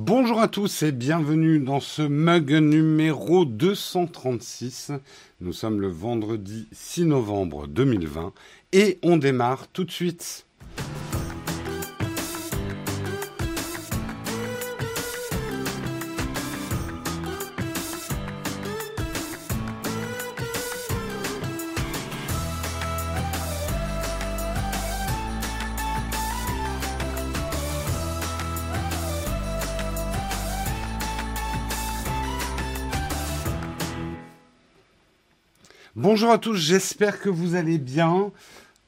Bonjour à tous et bienvenue dans ce mug numéro 236. Nous sommes le vendredi 6 novembre 2020 et on démarre tout de suite. Bonjour à tous, j'espère que vous allez bien.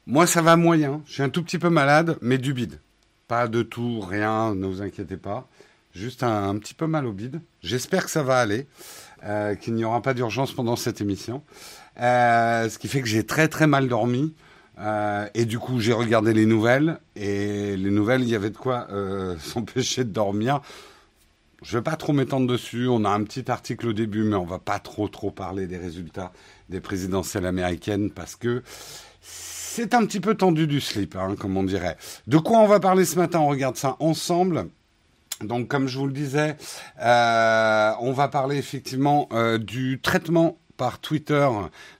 Moi, ça va moyen. Je suis un tout petit peu malade, mais du bide. Pas de tout, rien, ne vous inquiétez pas. Juste un, petit peu mal au bide. J'espère que ça va aller, euh, qu'il n'y aura pas d'urgence pendant cette émission. Euh, ce qui fait que j'ai très très mal dormi. Euh, et du coup, j'ai regardé les nouvelles. Et les nouvelles, il y avait de quoi s'empêcher de dormir. Je vais pas trop m'étendre dessus. On a un petit article au début, mais on va pas trop trop parler des résultats des présidentielles américaines parce que c'est un petit peu tendu du slip, hein, comme on dirait. De quoi on va parler ce matin? On regarde ça ensemble. Donc, comme je vous le disais, euh, on va parler effectivement euh, du traitement par Twitter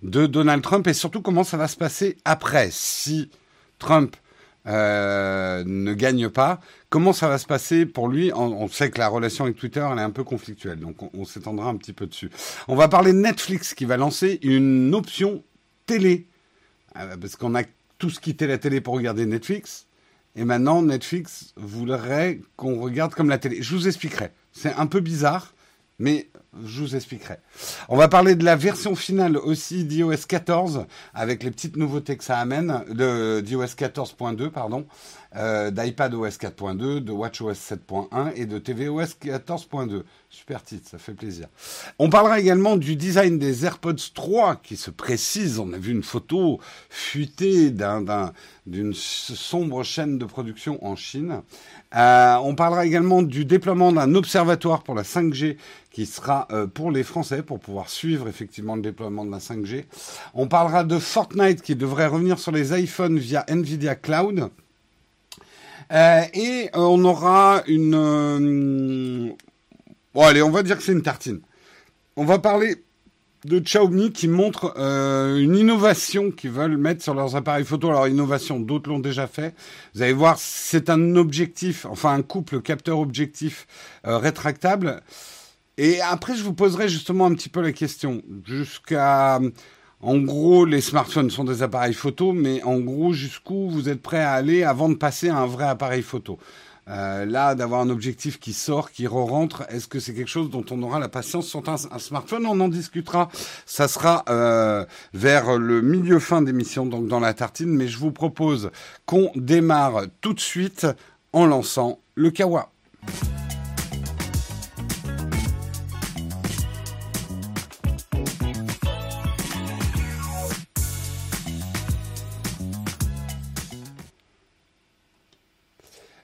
de Donald Trump et surtout comment ça va se passer après. Si Trump euh, ne gagne pas, comment ça va se passer pour lui on, sait que la relation avec Twitter, elle est un peu conflictuelle, donc on, s'étendra un petit peu dessus. On va parler de Netflix qui va lancer une option télé, euh, parce qu'on a tous quitté la télé pour regarder Netflix, et maintenant Netflix voudrait qu'on regarde comme la télé. Je vous expliquerai. C'est un peu bizarre, mais je vous expliquerai. On va parler de la version finale aussi d'iOS 14 avec les petites nouveautés que ça amène, d'iOS 14.2 pardon, euh, d'iPad OS 4.2, de WatchOS 7.1 et de tvOS 14.2. Super titre, ça fait plaisir. On parlera également du design des AirPods 3 qui se précise. On a vu une photo fuitée d'une sombre chaîne de production en Chine. Euh, on parlera également du déploiement d'un observatoire pour la 5G qui sera euh, pour les Français pour pouvoir suivre effectivement le déploiement de la 5G. On parlera de Fortnite qui devrait revenir sur les iPhones via Nvidia Cloud. Euh, et on aura une... Bon allez, on va dire que c'est une tartine. On va parler de Xiaomi qui montre une innovation qu'ils veulent mettre sur leurs appareils photo. Alors innovation, d'autres l'ont déjà fait. Vous allez voir, c'est un objectif, enfin un couple capteur-objectif rétractable. Et après, je vous poserai justement un petit peu la question. Jusqu'à en gros, les smartphones sont des appareils photo, mais en gros, jusqu'où vous êtes prêt à aller avant de passer à un vrai appareil photo? Euh, Là, d'avoir un objectif qui sort, qui re-rentre, est-ce que c'est quelque chose dont on aura la patience sur un, smartphone? On en discutera. Ça sera euh, vers le milieu fin d'émission, donc dans la tartine. Mais je vous propose qu'on démarre tout de suite en lançant le Kawa.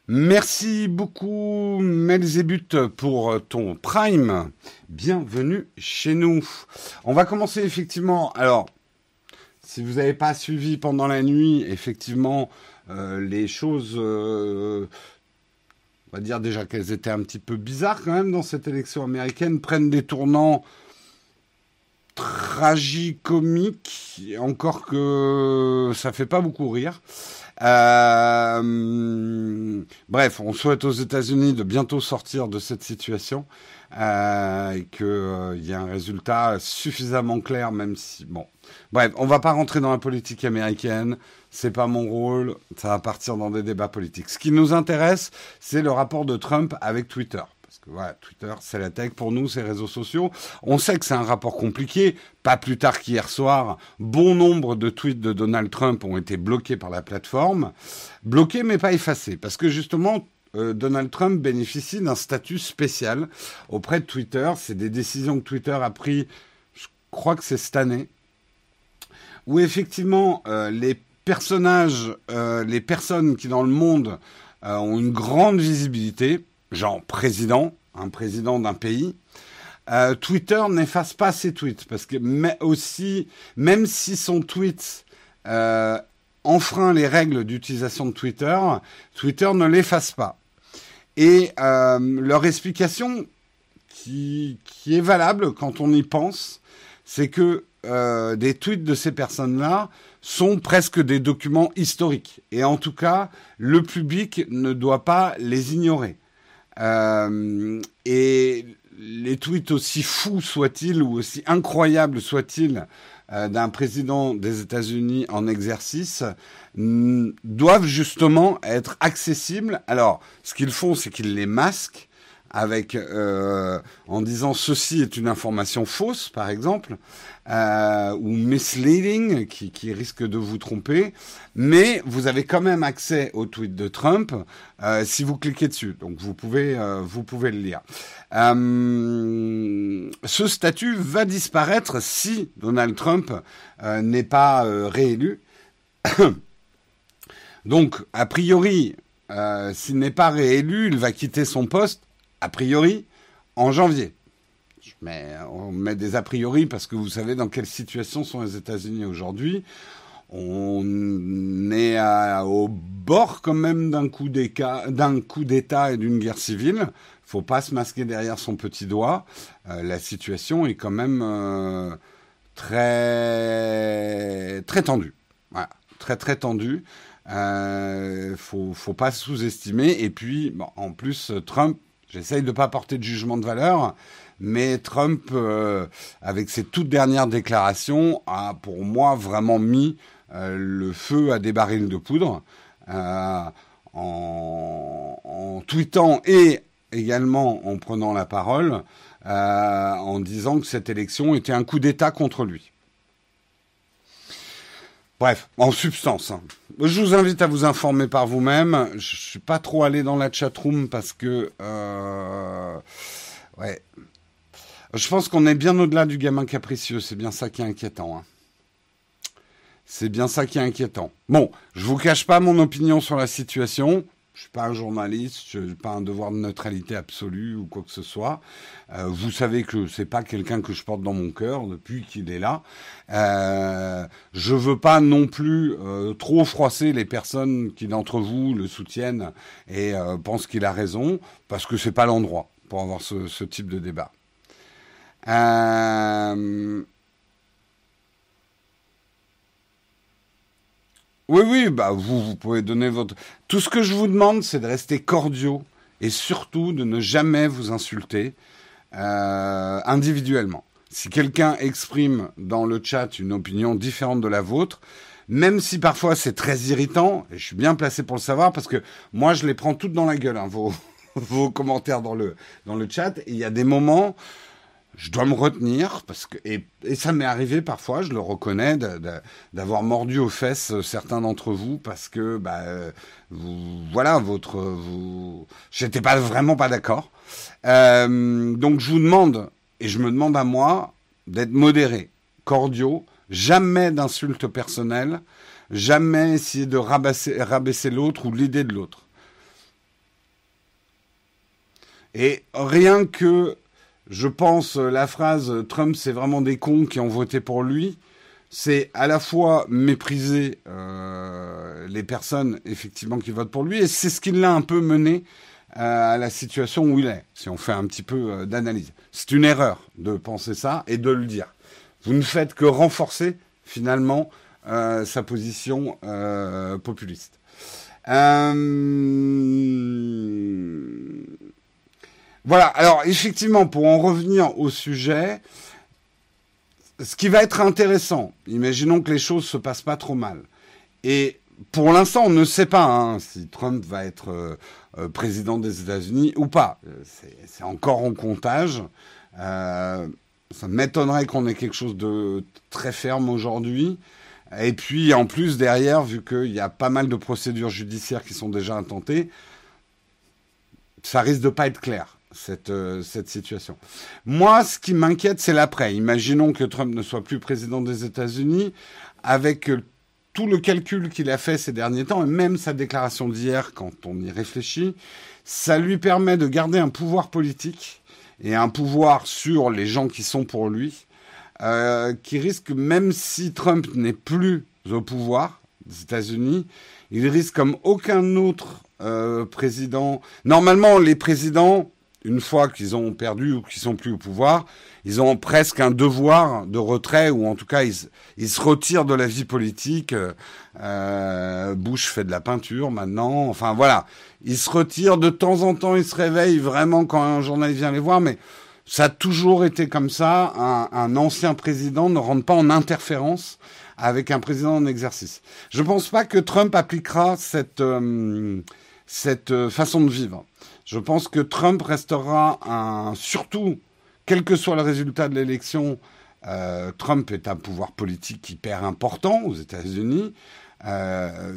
Merci beaucoup Melzébut pour ton prime. Bienvenue chez nous. On va commencer effectivement. Alors, si vous n'avez pas suivi pendant la nuit, effectivement, euh, les choses, euh, on va dire déjà qu'elles étaient un petit peu bizarres quand même dans cette élection américaine, prennent des tournants tragicomiques, encore que ça fait pas beaucoup rire. Euh, bref, on souhaite aux États-Unis de bientôt sortir de cette situation euh, et qu'il euh, y ait un résultat suffisamment clair, même si bon. Bref, on va pas rentrer dans la politique américaine. C'est pas mon rôle. Ça va partir dans des débats politiques. Ce qui nous intéresse, c'est le rapport de Trump avec Twitter. Twitter, c'est la tech. Pour nous, les réseaux sociaux. On sait que c'est un rapport compliqué. Pas plus tard qu'hier soir, bon nombre de tweets de Donald Trump ont été bloqués par la plateforme. Bloqués, mais pas effacés. Parce que justement, euh, Donald Trump bénéficie d'un statut spécial auprès de Twitter. C'est des décisions que Twitter a prises, je crois que c'est cette année, où effectivement, euh, les personnages, euh, les personnes qui dans le monde ont une grande visibilité, genre président, un président d'un pays, euh, Twitter n'efface pas ses tweets parce que aussi, même si son tweet euh, enfreint les règles d'utilisation de Twitter, Twitter ne l'efface pas. Et leur explication, qui, qui, est valable quand on y pense, c'est que des tweets de ces personnes-là sont presque des documents historiques. Et en tout cas, le public ne doit pas les ignorer. Euh, et les tweets aussi fous soient-ils ou aussi incroyables soient-ils euh, d'un président des États-Unis en exercice doivent justement être accessibles. Alors, ce qu'ils font, c'est qu'ils les masquent avec euh, en disant ceci est une information fausse, par exemple, euh, ou misleading, qui, risque de vous tromper, mais vous avez quand même accès au tweet de Trump euh, si vous cliquez dessus. Donc vous pouvez, vous pouvez le lire. Ce statut va disparaître si Donald Trump n'est pas réélu. Donc, a priori, s'il n'est pas réélu, il va quitter son poste a priori, en janvier. On met des a priori parce que vous savez dans quelle situation sont les États-Unis aujourd'hui. On est au bord quand même d'un coup d'État et d'une guerre civile. Faut pas se masquer derrière son petit doigt. Euh, la situation est quand même euh, très très tendue. Voilà, très très tendue. Euh, faut faut pas sous-estimer. Et puis en plus Trump J'essaye de ne pas porter de jugement de valeur, mais Trump, euh, avec ses toutes dernières déclarations, a pour moi vraiment mis euh, le feu à des barils de poudre euh, en, en, tweetant et également en prenant la parole en disant que cette élection était un coup d'État contre lui. Bref, en substance. Hein. Je vous invite à vous informer par vous-même. Je suis pas trop allé dans la chatroom parce que... Euh, ouais. Je pense qu'on est bien au-delà du gamin capricieux. C'est bien ça qui est inquiétant. Hein. C'est bien ça qui est inquiétant. Bon, je vous cache pas mon opinion sur la situation. Je suis pas un journaliste, je n'ai pas un devoir de neutralité absolue ou quoi que ce soit. Euh, vous savez que c'est pas quelqu'un que je porte dans mon cœur depuis qu'il est là. Euh, je veux pas non plus euh, trop froisser les personnes qui d'entre vous le soutiennent et euh, pensent qu'il a raison, parce que c'est pas l'endroit pour avoir ce, ce, type de débat. Euh, Oui, oui, bah vous, vous pouvez donner votre. Tout ce que je vous demande, c'est de rester cordiaux et surtout de ne jamais vous insulter euh, individuellement. Si quelqu'un exprime dans le chat une opinion différente de la vôtre, même si parfois c'est très irritant, et je suis bien placé pour le savoir parce que moi je les prends toutes dans la gueule, hein, vos, vos commentaires dans le, dans le chat, il y a des moments je dois me retenir parce que et, ça m'est arrivé parfois, je le reconnais, d'avoir mordu aux fesses certains d'entre vous parce que bah vous voilà votre vous j'étais pas vraiment pas d'accord. Euh, donc je vous demande et je me demande à moi d'être modéré, cordiaux, jamais d'insultes personnelles, jamais essayer de rabaisser, rabaisser l'autre ou l'idée de l'autre. Et rien que je pense, euh, la phrase euh, Trump, c'est vraiment des cons qui ont voté pour lui, c'est à la fois mépriser euh, les personnes effectivement qui votent pour lui, et c'est ce qui l'a un peu mené à la situation où il est, si on fait un petit peu d'analyse. C'est une erreur de penser ça et de le dire. Vous ne faites que renforcer finalement sa position populiste. Voilà, alors effectivement, pour en revenir au sujet, ce qui va être intéressant, imaginons que les choses se passent pas trop mal. Et pour l'instant, on ne sait pas hein, si Trump va être euh, euh, président des États-Unis ou pas. C'est encore en comptage. Euh, ça m'étonnerait qu'on ait quelque chose de très ferme aujourd'hui. Et puis, en plus, derrière, vu qu'il y a pas mal de procédures judiciaires qui sont déjà intentées, ça risque de pas être clair cette, euh, cette situation. Moi, ce qui m'inquiète, c'est l'après. Imaginons que Trump ne soit plus président des États-Unis, avec euh, tout le calcul qu'il a fait ces derniers temps, et même sa déclaration d'hier, quand on y réfléchit, ça lui permet de garder un pouvoir politique et un pouvoir sur les gens qui sont pour lui, euh, qui risque, même si Trump n'est plus au pouvoir, des États-Unis. Il risque comme aucun autre président. Normalement, les présidents, une fois qu'ils ont perdu ou qu'ils sont plus au pouvoir, ils ont presque un devoir de retrait ou en tout cas ils, se retirent de la vie politique. Euh, Bush fait de la peinture maintenant. Enfin voilà, ils se retirent de temps en temps. Ils se réveillent vraiment quand un journaliste vient les voir, mais ça a toujours été comme ça. Un, ancien président ne rentre pas en interférence avec un président en exercice. Je ne pense pas que Trump appliquera cette, euh, cette euh, façon de vivre. Je pense que Trump restera un, surtout, quel que soit le résultat de l'élection, euh, Trump est un pouvoir politique hyper important aux États-Unis.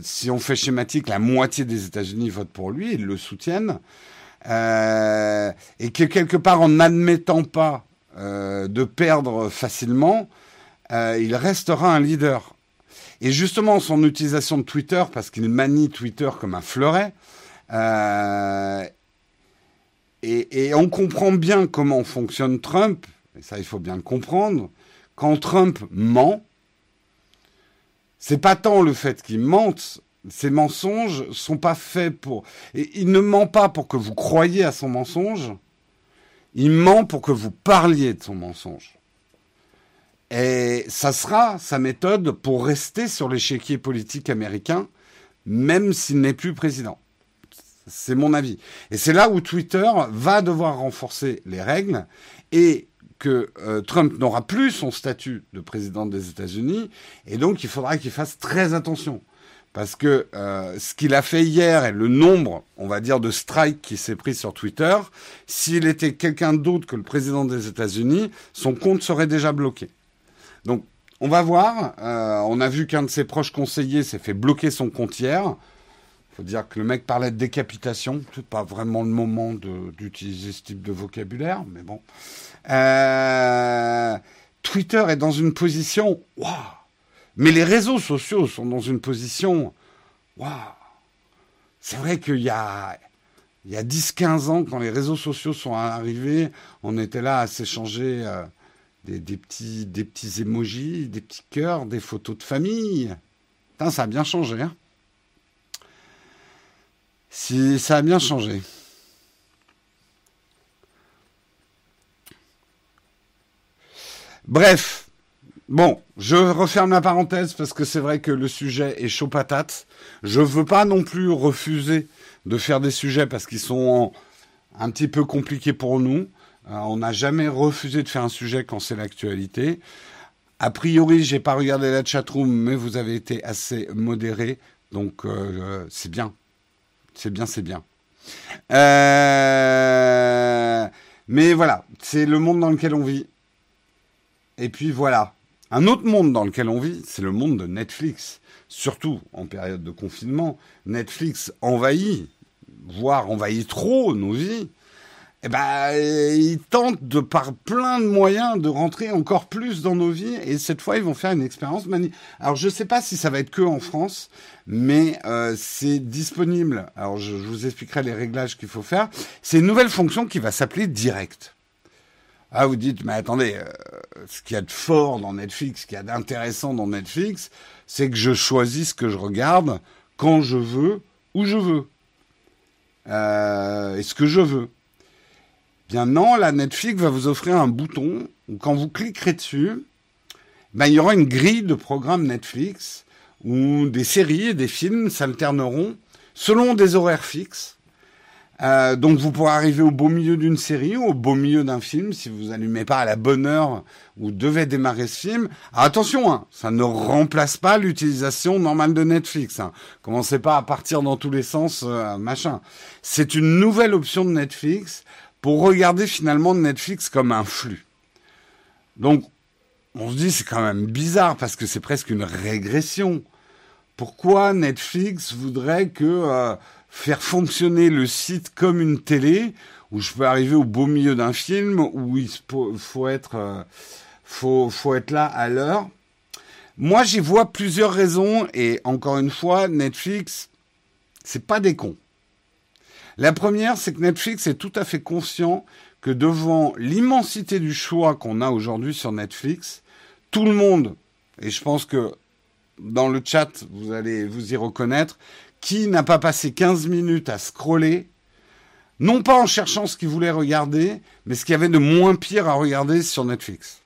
si on fait schématique, la moitié des États-Unis votent pour lui, ils le soutiennent. et que quelque part, en n'admettant pas de perdre facilement, il restera un leader. Et justement, son utilisation de Twitter, parce qu'il manie Twitter comme un fleuret, euh, et, on comprend bien comment fonctionne Trump, et ça il faut bien le comprendre, quand Trump ment, c'est pas tant le fait qu'il mente, ses mensonges sont pas faits pour... Il ne ment pas pour que vous croyiez à son mensonge, il ment pour que vous parliez de son mensonge. Et ça sera sa méthode pour rester sur l'échiquier politique américain, même s'il n'est plus président. C'est mon avis. Et c'est là où Twitter va devoir renforcer les règles et que euh, Trump n'aura plus son statut de président des États-Unis. Et donc, il faudra qu'il fasse très attention. Parce que euh, ce qu'il a fait hier et le nombre, on va dire, de strikes qui s'est pris sur Twitter, s'il était quelqu'un d'autre que le président des États-Unis, son compte serait déjà bloqué. Donc, on va voir. Euh, on a vu qu'un de ses proches conseillers s'est fait bloquer son compte hier. Il faut dire que le mec parlait de décapitation. C'est pas vraiment le moment d'utiliser ce type de vocabulaire, mais bon. Euh, Twitter est dans une position. Waouh Mais les réseaux sociaux sont dans une position. Waouh C'est vrai qu'il y a. Il y a 10-15 ans, quand les réseaux sociaux sont arrivés, on était là à s'échanger euh, des, petits, des petits emojis, des petits cœurs, des photos de famille. ça a bien changé. Hein si, ça a bien changé. Bref, bon, je referme la parenthèse parce que c'est vrai que le sujet est chaud patate. Je ne veux pas non plus refuser de faire des sujets parce qu'ils sont un petit peu compliqués pour nous. Euh, on n'a jamais refusé de faire un sujet quand c'est l'actualité. A priori, j'ai pas regardé la chatroom, mais vous avez été assez modéré, donc euh, c'est bien, c'est bien, c'est bien. Euh, mais voilà, c'est le monde dans lequel on vit. Et puis voilà, un autre monde dans lequel on vit, c'est le monde de Netflix. Surtout en période de confinement, Netflix envahit, voire envahit trop nos vies eh ben, ils tentent de par plein de moyens de rentrer encore plus dans nos vies et cette fois ils vont faire une expérience mani. Alors je sais pas si ça va être que en France, mais euh, c'est disponible. Alors je, vous expliquerai les réglages qu'il faut faire. C'est une nouvelle fonction qui va s'appeler Direct. Ah, vous dites, mais attendez, euh, ce qu'il y a de fort dans Netflix, ce qu'il y a d'intéressant dans Netflix, c'est que je choisis ce que je regarde quand je veux, où je veux, euh, et ce que je veux. Bien non, la Netflix va vous offrir un bouton où quand vous cliquerez dessus, ben, il y aura une grille de programmes Netflix où des séries et des films s'alterneront selon des horaires fixes. Euh, donc vous pourrez arriver au beau milieu d'une série ou au beau milieu d'un film si vous allumez pas à la bonne heure où devait démarrer ce film. Attention, hein, ça ne remplace pas l'utilisation normale de Netflix. Hein. Commencez pas à partir dans tous les sens, euh, machin. C'est une nouvelle option de Netflix pour regarder finalement Netflix comme un flux. Donc, on se dit c'est quand même bizarre parce que c'est presque une régression. Pourquoi Netflix voudrait que euh, faire fonctionner le site comme une télé où je peux arriver au beau milieu d'un film où il faut être euh, faut, faut être là à l'heure? Moi, j'y vois plusieurs raisons et encore une fois, Netflix, c'est pas des cons. La première, c'est que Netflix est tout à fait conscient que devant l'immensité du choix qu'on a aujourd'hui sur Netflix, tout le monde, et je pense que dans le chat, vous allez vous y reconnaître. Qui n'a pas passé 15 minutes à scroller non pas en cherchant ce qu'il voulait regarder, mais ce qu'il y avait de moins pire à regarder sur Netflix.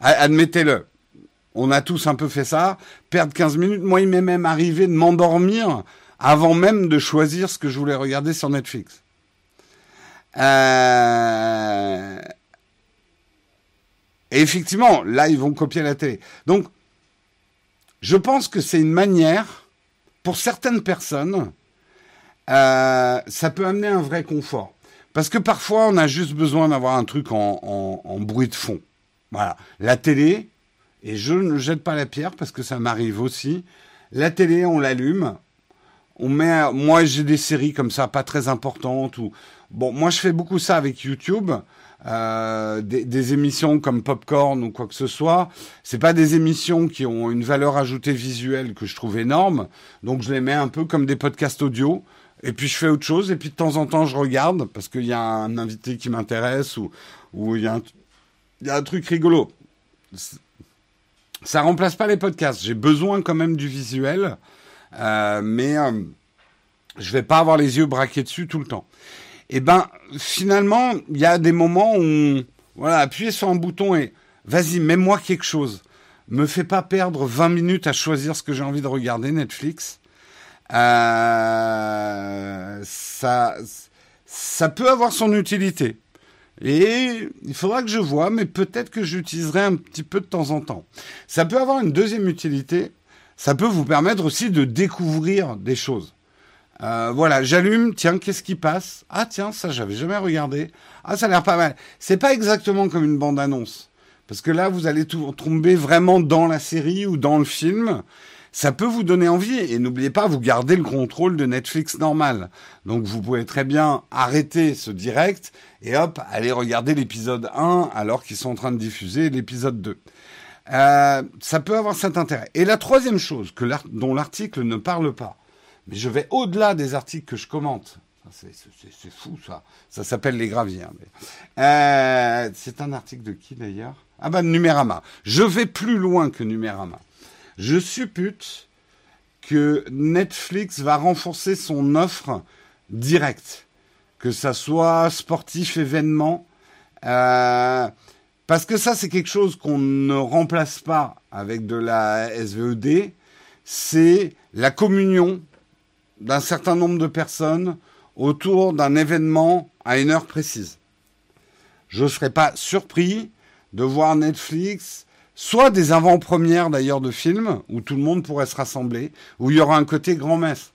Admettez-le. On a tous un peu fait ça. Perdre 15 minutes. Moi, il m'est même arrivé de m'endormir avant même de choisir ce que je voulais regarder sur Netflix. Euh... Et effectivement, là, ils vont copier la télé. Donc, je pense que c'est une manière, pour certaines personnes, euh, ça peut amener un vrai confort. Parce que parfois, on a juste besoin d'avoir un truc en, en, bruit de fond. Voilà. La télé, et je ne jette pas la pierre parce que ça m'arrive aussi. La télé, on l'allume. On met, moi, j'ai des séries comme ça, pas très importantes. Ou bon, moi, je fais beaucoup ça avec YouTube. Euh, des, émissions comme Popcorn ou quoi que ce soit, c'est pas des émissions qui ont une valeur ajoutée visuelle que je trouve énorme, donc je les mets un peu comme des podcasts audio. Et puis je fais autre chose, et puis de temps en temps je regarde, parce qu'il y a un invité qui m'intéresse, ou, ou il, y a un, y a un truc rigolo. Ça remplace pas les podcasts. J'ai besoin quand même du visuel, euh, mais euh, je vais pas avoir les yeux braqués dessus tout le temps. Et ben finalement, il y a des moments où voilà, appuyer sur un bouton et vas-y, mets-moi quelque chose. Me fais pas perdre 20 minutes à choisir ce que j'ai envie de regarder Netflix. Euh, ça, ça peut avoir son utilité. Et il faudra que je vois, mais peut-être que j'utiliserai un petit peu de temps en temps. Ça peut avoir une deuxième utilité. Ça peut vous permettre aussi de découvrir des choses. Euh, voilà, j'allume, tiens, qu'est-ce qui passe? Ah tiens, ça j'avais jamais regardé. Ah, ça a l'air pas mal. C'est pas exactement comme une bande-annonce. Parce que là, vous allez tomber vraiment dans la série ou dans le film ça peut vous donner envie. Et n'oubliez pas, vous gardez le contrôle de Netflix normal. Donc vous pouvez très bien arrêter ce direct et hop, aller regarder l'épisode 1 alors qu'ils sont en train de diffuser l'épisode 2. Euh, ça peut avoir cet intérêt. Et la troisième chose que dont l'article ne parle pas, mais je vais au-delà des articles que je commente. C'est fou ça. Ça s'appelle les graviers. Hein, euh, c'est un article de qui d'ailleurs? Ah ben Numérama. Je vais plus loin que Numérama. Je suppute que Netflix va renforcer son offre directe, que ça soit sportif, événement, euh, parce que ça c'est quelque chose qu'on ne remplace pas avec de la SVED, c'est la communion d'un certain nombre de personnes autour d'un événement à une heure précise. Je ne serais pas surpris de voir Netflix soit des avant-premières d'ailleurs de films où tout le monde pourrait se rassembler, où il y aura un côté grand-messe.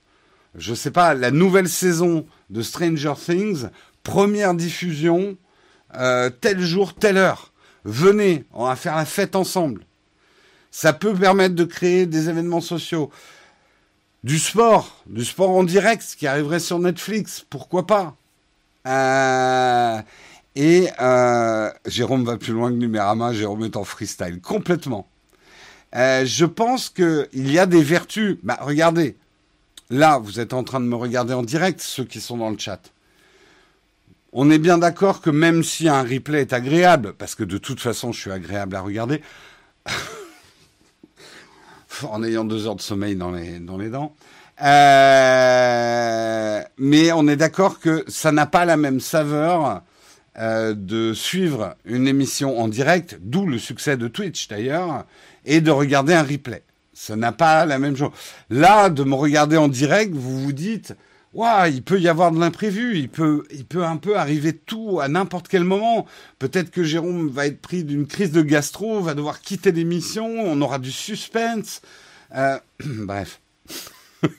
Je sais pas, la nouvelle saison de Stranger Things, première diffusion, euh, tel jour, telle heure. Venez, on va faire la fête ensemble. Ça peut permettre de créer des événements sociaux. Du sport, du sport en direct, ce qui arriverait sur Netflix, pourquoi pas euh, et euh, Jérôme va plus loin que Numérama, Jérôme est en freestyle, complètement. Euh, je pense qu'il y a des vertus. Bah, regardez, là, vous êtes en train de me regarder en direct, ceux qui sont dans le chat. On est bien d'accord que même si un replay est agréable, parce que de toute façon, je suis agréable à regarder, en ayant deux heures de sommeil dans les, dents, euh, mais on est d'accord que ça n'a pas la même saveur euh, de suivre une émission en direct, d'où le succès de Twitch d'ailleurs, et de regarder un replay. Ça n'a pas la même chose. Là, de me regarder en direct, vous vous dites, waouh, il peut y avoir de l'imprévu, il peut, il peut un peu arriver tout à n'importe quel moment. Peut-être que Jérôme va être pris d'une crise de gastro, va devoir quitter l'émission, on aura du suspense. Euh, bref.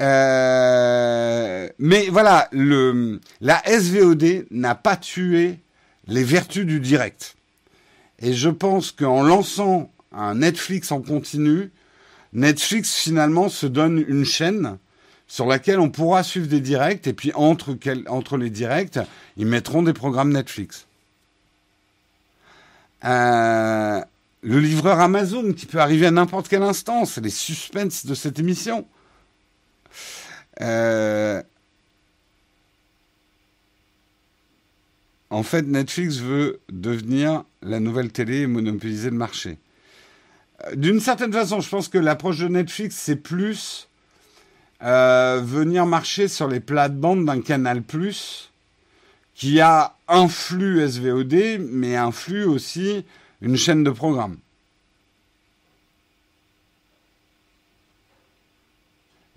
Euh, mais voilà, la SVOD n'a pas tué les vertus du direct. Et je pense qu'en lançant un Netflix en continu, Netflix finalement se donne une chaîne sur laquelle on pourra suivre des directs et puis entre, les directs, ils mettront des programmes Netflix. Euh, le livreur Amazon qui peut arriver à n'importe quel instant, c'est les suspens de cette émission. Euh, En fait, Netflix veut devenir la nouvelle télé et monopoliser le marché. D'une certaine façon, je pense que l'approche de Netflix, c'est plus euh, venir marcher sur les plates-bandes d'un canal plus qui a un flux SVOD, mais un flux aussi une chaîne de programmes.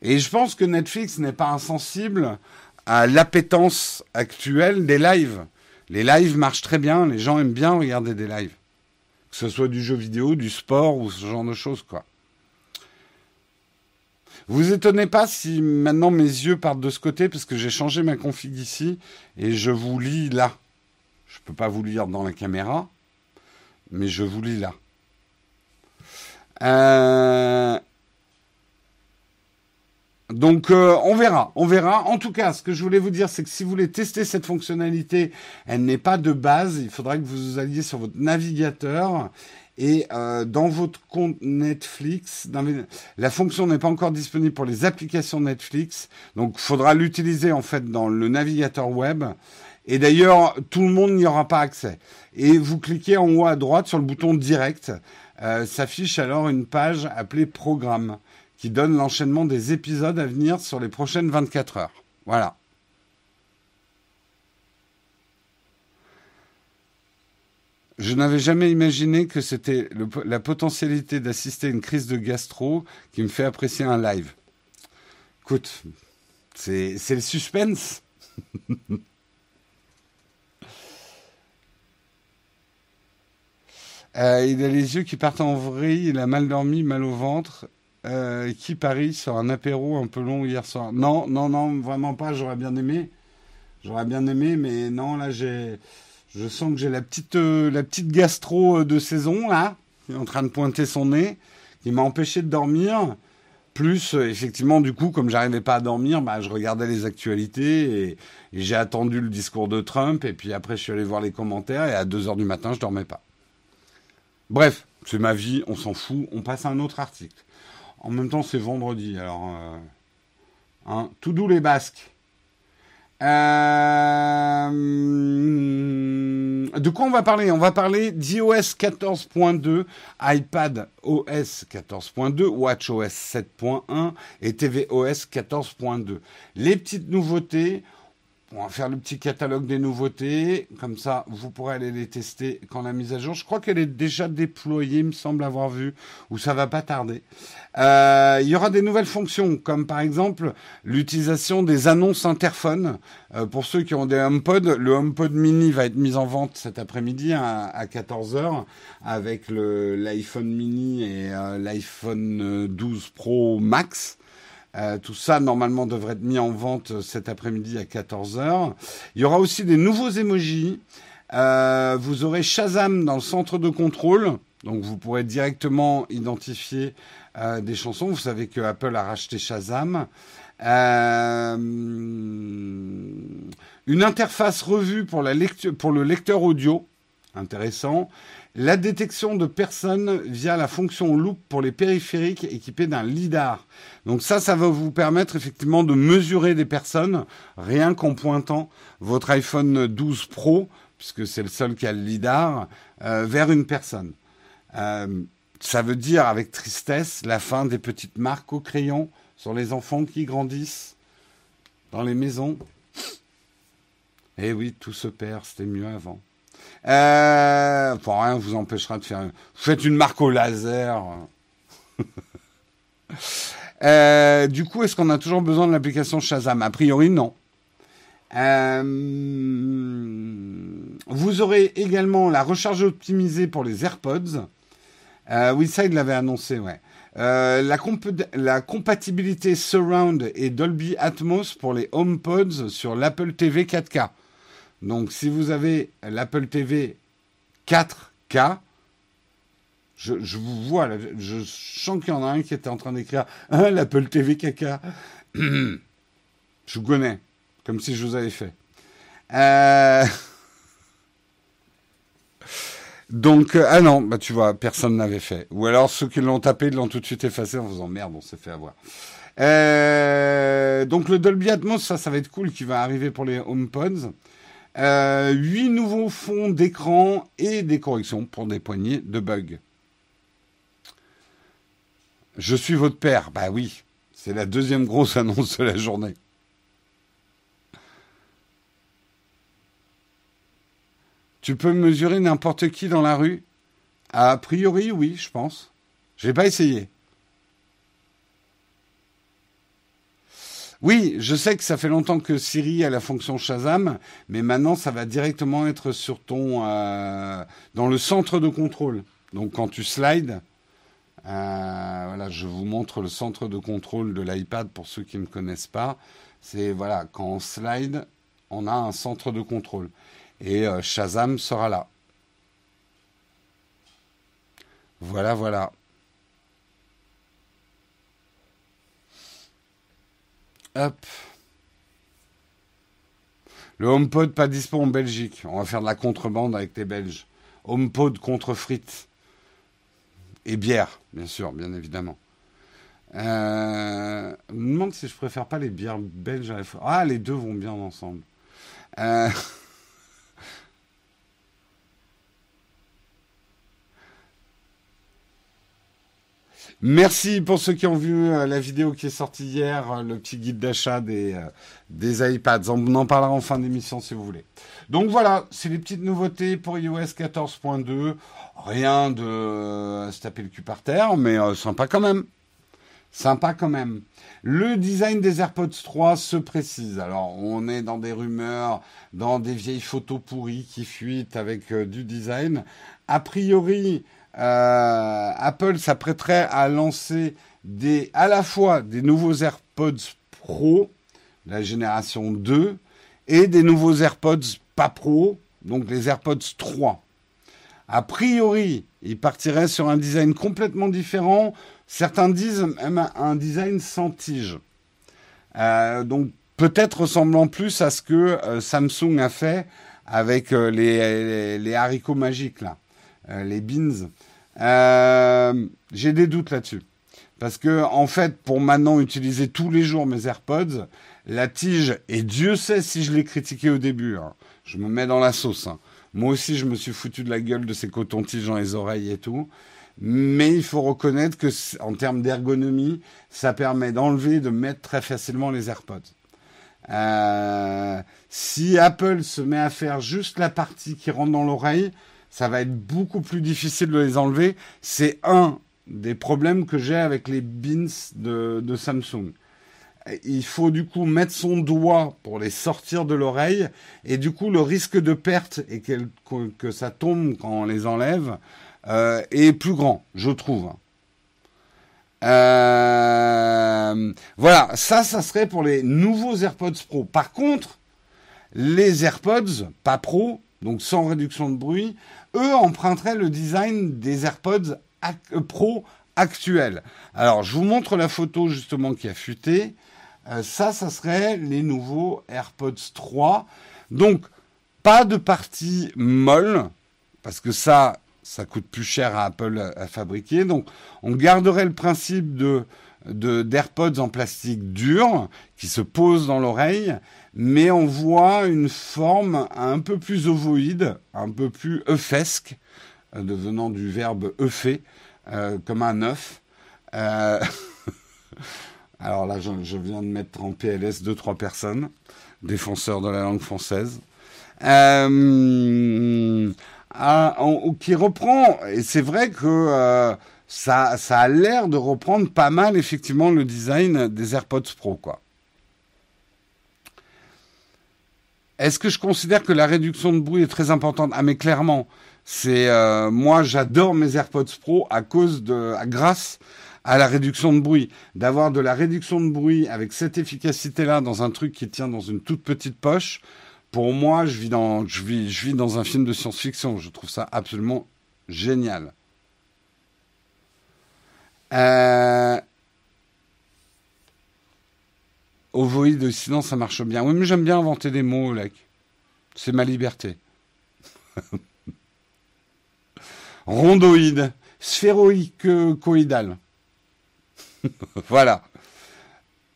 Et je pense que Netflix n'est pas insensible à l'appétence actuelle des lives. Les lives marchent très bien, les gens aiment bien regarder des lives. Que ce soit du jeu vidéo, du sport ou ce genre de choses, quoi. Vous étonnez pas si maintenant mes yeux partent de ce côté parce que j'ai changé ma config ici et je vous lis là. Je ne peux pas vous lire dans la caméra, mais je vous lis là. Euh, donc euh, on verra, on verra. En tout cas, ce que je voulais vous dire, c'est que si vous voulez tester cette fonctionnalité, elle n'est pas de base. Il faudra que vous alliez sur votre navigateur et euh, dans votre compte Netflix. la fonction n'est pas encore disponible pour les applications Netflix, donc il faudra l'utiliser en fait dans le navigateur web. Et d'ailleurs, tout le monde n'y aura pas accès. Et vous cliquez en haut à droite sur le bouton direct. Euh, s'affiche alors une page appelée Programme qui donne l'enchaînement des épisodes à venir sur les prochaines 24 heures. Voilà. Je n'avais jamais imaginé que c'était la potentialité d'assister à une crise de gastro qui me fait apprécier un live. Écoute, c'est le suspense. Euh, il a les yeux qui partent en vrille, il a mal dormi, mal au ventre. Euh, qui parie sur un apéro un peu long hier soir Non, non, non, vraiment pas. J'aurais bien aimé. J'aurais bien aimé, mais non, là, j'ai, je sens que j'ai la petite, euh, la petite gastro euh, de saison là, qui est en train de pointer son nez, qui m'a empêché de dormir. Plus, effectivement, du coup, comme j'arrivais pas à dormir, bah, je regardais les actualités et, j'ai attendu le discours de Trump. Et puis après, je suis allé voir les commentaires et à 2 heures du matin, je dormais pas. Bref, c'est ma vie, on s'en fout. On passe à un autre article. En même temps, c'est vendredi, alors. Euh, hein, tout doux les Basques. Euh, de quoi on va parler? On va parler d'iOS 14.2, iPad OS 14.2, WatchOS 7.1 et tvOS 14.2. Les petites nouveautés, on va faire le petit catalogue des nouveautés, comme ça vous pourrez aller les tester quand la mise à jour. Je crois qu'elle est déjà déployée, me semble avoir vu, ou ça va pas tarder. Euh, il y aura des nouvelles fonctions, comme par exemple l'utilisation des annonces interphones. Euh, pour ceux qui ont des HomePod, le HomePod mini va être mis en vente cet après-midi à, 14h avec l'iPhone mini et euh, l'iPhone 12 Pro Max. Euh, tout ça, normalement, devrait être mis en vente cet après-midi à 14h. Il y aura aussi des nouveaux emojis. Euh, vous aurez Shazam dans le centre de contrôle. Donc, vous pourrez directement identifier euh, des chansons. Vous savez que Apple a racheté Shazam. une interface revue pour le lecteur audio. Intéressant la détection de personnes via la fonction loop pour les périphériques équipés d'un lidar. Donc ça, ça va vous permettre effectivement de mesurer des personnes rien qu'en pointant votre iPhone 12 Pro, puisque c'est le seul qui a le lidar, euh, vers une personne. Euh, ça veut dire avec tristesse la fin des petites marques au crayon sur les enfants qui grandissent dans les maisons. Eh oui, tout se perd, c'était mieux avant. Euh, pour rien vous empêchera de faire. Vous faites une marque au laser. Euh, du coup, est-ce qu'on a toujours besoin de l'application Shazam? A priori, non. Euh, vous aurez également la recharge optimisée pour les AirPods. Euh, l'avait annoncé, ouais. La, la, compatibilité Surround et Dolby Atmos pour les HomePods sur l'Apple TV 4K. Donc si vous avez l'Apple TV 4K, je, vous vois, je sens qu'il y en a un qui était en train d'écrire hein, l'Apple TV 4K. je vous connais, comme si je vous avais fait. Euh, donc, euh, ah non, bah tu vois, personne n'avait fait. Ou alors ceux qui l'ont tapé l'ont tout de suite effacé en faisant merde, on s'est fait avoir. Euh, donc le Dolby Atmos, ça, ça va être cool, qui va arriver pour les HomePods. Euh, 8 nouveaux fonds d'écran et des corrections pour des poignées de bugs. Je suis votre père. Bah oui, c'est la deuxième grosse annonce de la journée. Tu peux mesurer n'importe qui dans la rue? A priori, oui, je pense. J'ai pas essayé. Oui, je sais que ça fait longtemps que Siri a la fonction Shazam, mais maintenant ça va directement être sur ton euh, dans le centre de contrôle. Donc quand tu slides, euh, voilà, je vous montre le centre de contrôle de l'iPad pour ceux qui ne connaissent pas. C'est voilà, quand on slide, on a un centre de contrôle et euh, Shazam sera là. Voilà, voilà. Hop. Le HomePod pas dispo en Belgique. On va faire de la contrebande avec les Belges. HomePod contre frites. Et bière, bien sûr, bien évidemment. Euh, me demande si je préfère pas les bières belges. Ah, les deux vont bien ensemble. Euh... Merci pour ceux qui ont vu euh, la vidéo qui est sortie hier, euh, le petit guide d'achat des, euh, des iPads. On en parlera en fin d'émission si vous voulez. Donc voilà, c'est les petites nouveautés pour iOS 14.2. Rien de se taper le cul par terre, mais sympa quand même. Sympa quand même. Le design des AirPods 3 se précise. Alors, on est dans des rumeurs, dans des vieilles photos pourries qui fuitent avec du design. A priori, Apple s'apprêterait à lancer à la fois des nouveaux AirPods Pro, la génération 2, et des nouveaux AirPods pas Pro, donc les AirPods 3. A priori, ils partiraient sur un design complètement différent. Certains disent même un design sans tige. Euh, donc peut-être ressemblant plus à ce que euh, Samsung a fait avec les, haricots magiques. Euh, les beans. Euh, j'ai des doutes là-dessus. Parce que, en fait, pour maintenant utiliser tous les jours mes AirPods, la tige, et Dieu sait si je l'ai critiqué au début, hein. je me mets dans la sauce. Hein. Moi aussi, je me suis foutu de la gueule de ces cotons-tiges dans les oreilles et tout. Mais il faut reconnaître que, en termes d'ergonomie, ça permet d'enlever et de mettre très facilement les AirPods. Euh, si Apple se met à faire juste la partie qui rentre dans l'oreille, ça va être beaucoup plus difficile de les enlever. C'est un des problèmes que j'ai avec les bins de, Samsung. Il faut du coup mettre son doigt pour les sortir de l'oreille et du coup le risque de perte et que, ça tombe quand on les enlève euh, est plus grand, je trouve. Euh, voilà, ça, ça serait pour les nouveaux AirPods Pro. Par contre, les AirPods, pas Pro, donc sans réduction de bruit, eux emprunteraient le design des AirPods euh, Pro actuels. Alors, je vous montre la photo justement qui a fuité. Euh, ça, ça serait les nouveaux AirPods 3. Donc, pas de partie molle, parce que ça, ça coûte plus cher à Apple à, fabriquer. Donc, on garderait le principe de d'AirPods en plastique dur qui se pose dans l'oreille mais on voit une forme un peu plus ovoïde, un peu plus œufesque, euh, devenant du verbe œuffer, euh, comme un œuf. Euh, alors là, je, viens de mettre en PLS deux, trois personnes, défenseurs de la langue française. qui reprend, et c'est vrai que ça, ça a l'air de reprendre pas mal effectivement le design des AirPods Pro, quoi. Est-ce que je considère que la réduction de bruit est très importante? Ah mais clairement, c'est euh, moi j'adore mes AirPods Pro à cause grâce à la réduction de bruit. D'avoir de la réduction de bruit avec cette efficacité-là dans un truc qui tient dans une toute petite poche, pour moi, je vis dans, je vis, je vis dans un film de science-fiction. Je trouve ça absolument génial. Euh... Ovoïde, sinon ça marche bien. Oui, mais j'aime bien inventer des mots, like. C'est ma liberté. Rondoïde, sphéroïque, coïdal. voilà.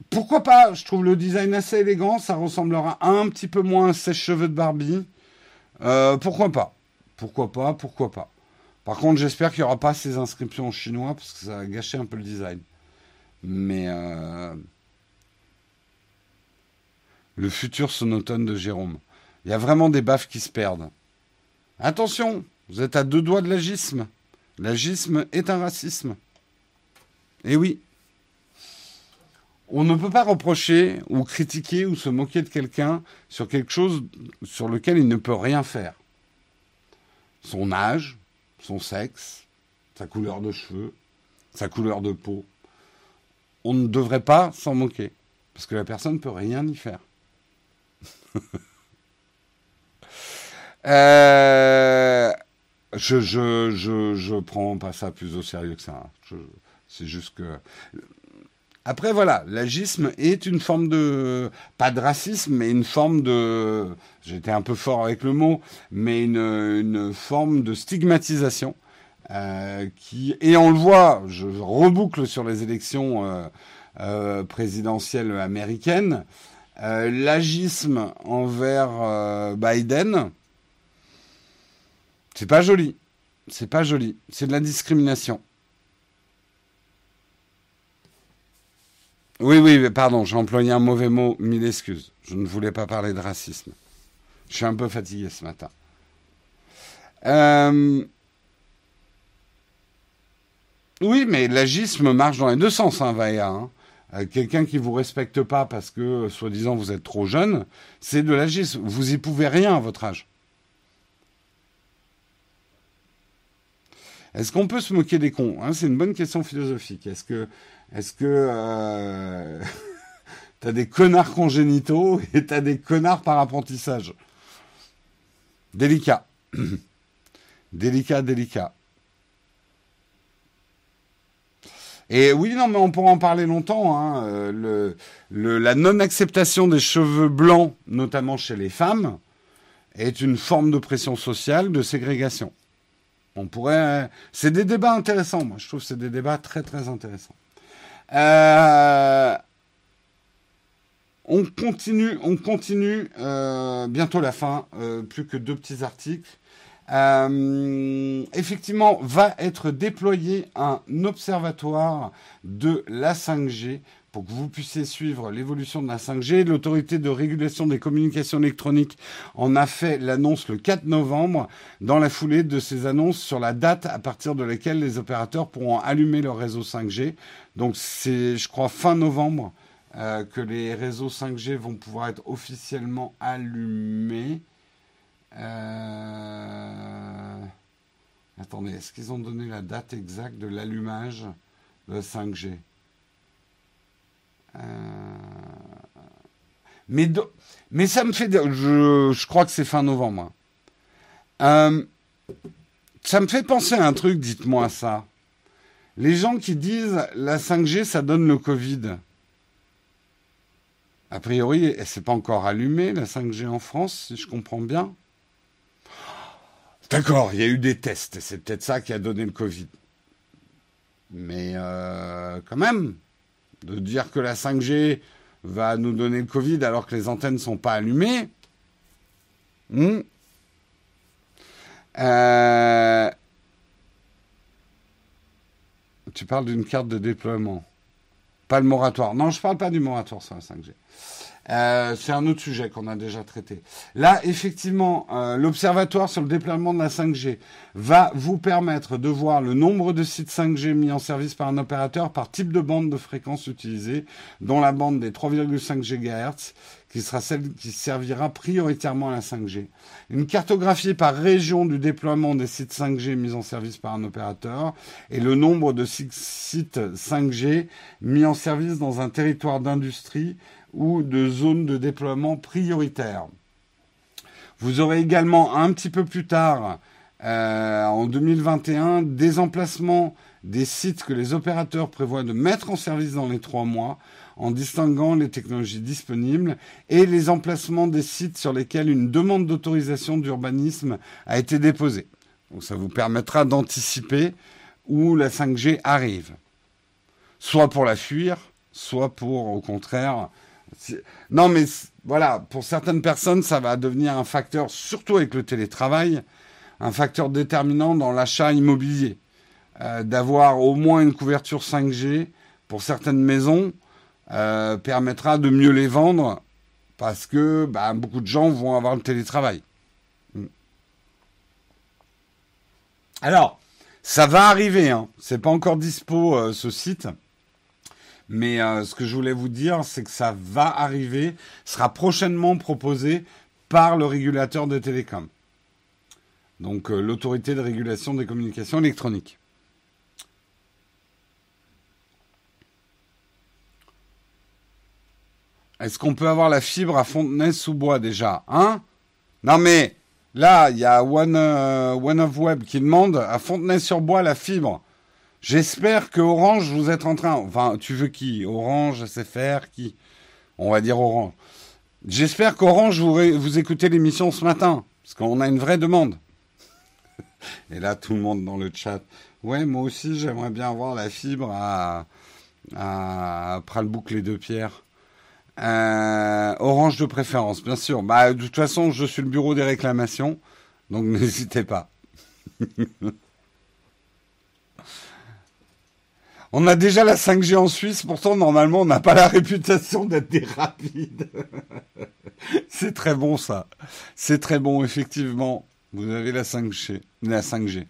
pourquoi pas? Je trouve le design assez élégant. Ça ressemblera un petit peu moins à sèche-cheveux de Barbie. Euh, pourquoi pas? Pourquoi pas? Pourquoi pas? Par contre, j'espère qu'il n'y aura pas ces inscriptions en chinois parce que ça va gâcher un peu le design. Mais euh, le futur sonotone de Jérôme. Il y a vraiment des baffes qui se perdent. Attention, vous êtes à deux doigts de l'agisme. L'agisme est un racisme. Eh oui. On ne peut pas reprocher ou critiquer ou se moquer de quelqu'un sur quelque chose sur lequel il ne peut rien faire. Son âge, son sexe, sa couleur de cheveux, sa couleur de peau. On ne devrait pas s'en moquer, parce que la personne ne peut rien y faire. euh, je, je, je, je prends pas ça plus au sérieux que ça. C'est juste que. Après, voilà, l'agisme est une forme de. Pas de racisme, mais une forme de. J'étais un peu fort avec le mot, mais une, une forme de stigmatisation. Euh, qui, et on le voit, je reboucle sur les élections euh, présidentielles américaines, euh, l'agisme envers euh, Biden, c'est pas joli. C'est pas joli. C'est de la discrimination. Oui, oui, pardon, j'ai employé un mauvais mot, mille excuses. Je ne voulais pas parler de racisme. Je suis un peu fatigué ce matin. Euh... Oui, mais l'agisme marche dans les deux sens, hein, Vaïa. Hein. Euh, Quelqu'un qui vous respecte pas parce que, soi-disant, vous êtes trop jeune, c'est de l'agisme. Vous y pouvez rien à votre âge. Est-ce qu'on peut se moquer des cons hein? C'est une bonne question philosophique. Est-ce que, est-ce euh... t'as des connards congénitaux et t'as des connards par apprentissage? Délicat, délicat, délicat. Et oui, non, mais on pourra en parler longtemps. Hein. Euh, la non-acceptation des cheveux blancs, notamment chez les femmes, est une forme de pression sociale, de ségrégation. On pourrait. C'est des débats intéressants. Moi, je trouve que c'est des débats très très intéressants. Euh... On continue, on continue. Euh, bientôt la fin. Euh, plus que deux petits articles. Euh, effectivement, va être déployé un observatoire de la 5G pour que vous puissiez suivre l'évolution de la 5G. L'autorité de régulation des communications électroniques en a fait l'annonce le 4 novembre, dans la foulée de ces annonces sur la date à partir de laquelle les opérateurs pourront allumer leur réseau 5G. Donc c'est, je crois, fin novembre euh, que les réseaux 5G vont pouvoir être officiellement allumés. Euh... Attendez, est-ce qu'ils ont donné la date exacte de l'allumage de 5G euh... mais, do... mais ça me fait... Je, je crois que c'est fin novembre. Euh... Ça me fait penser à un truc, dites-moi ça. Les gens qui disent la 5G, ça donne le Covid. A priori, c'est pas encore allumé la 5G en France, si je comprends bien. D'accord, il y a eu des tests, c'est peut-être ça qui a donné le Covid. Mais euh, quand même, de dire que la 5G va nous donner le Covid alors que les antennes ne sont pas allumées. Hmm. Euh, tu parles d'une carte de déploiement. Pas le moratoire. Non, je ne parle pas du moratoire sur la 5G. Euh, c'est un autre sujet qu'on a déjà traité. Là, effectivement, euh, l'observatoire sur le déploiement de la 5G va vous permettre de voir le nombre de sites 5G mis en service par un opérateur par type de bande de fréquence utilisée, dont la bande des 3,5 GHz, qui sera celle qui servira prioritairement à la 5G. Une cartographie par région du déploiement des sites 5G mis en service par un opérateur et le nombre de sites 5G mis en service dans un territoire d'industrie ou de zones de déploiement prioritaires. Vous aurez également un petit peu plus tard, euh, en 2021, des emplacements des sites que les opérateurs prévoient de mettre en service dans les trois mois, en distinguant les technologies disponibles, et les emplacements des sites sur lesquels une demande d'autorisation d'urbanisme a été déposée. Donc ça vous permettra d'anticiper où la 5G arrive, soit pour la fuir, soit pour, au contraire. Non, mais voilà, pour certaines personnes, ça va devenir un facteur, surtout avec le télétravail, un facteur déterminant dans l'achat immobilier. Euh, d'avoir au moins une couverture 5G pour certaines maisons euh, permettra de mieux les vendre parce que bah, beaucoup de gens vont avoir le télétravail. Hmm. Alors, ça va arriver, hein. c'est pas encore dispo euh, ce site. Mais ce que je voulais vous dire, c'est que ça va arriver, sera prochainement proposé par le régulateur de télécom. Donc l'autorité de régulation des communications électroniques. Est-ce qu'on peut avoir la fibre à Fontenay-sous-Bois déjà Hein? Non mais là, il y a One, euh, One of Web qui demande à Fontenay-sur-Bois la fibre. J'espère que Orange, vous êtes en train... Enfin, tu veux qui? Orange, SFR, qui? On va dire Orange. J'espère qu'Orange, vous, vous écoutez l'émission ce matin, parce qu'on a une vraie demande. Et là, tout le monde dans le chat. Ouais, moi aussi, j'aimerais bien avoir la fibre à, Pralbouc les deux pierres. Euh, orange de préférence, bien sûr. Bah, de toute façon, je suis le bureau des réclamations, donc n'hésitez pas. on a déjà la 5G en Suisse, pourtant normalement on n'a pas la réputation d'être des rapides. C'est très bon ça. C'est très bon, effectivement. Vous avez la 5G. La 5G.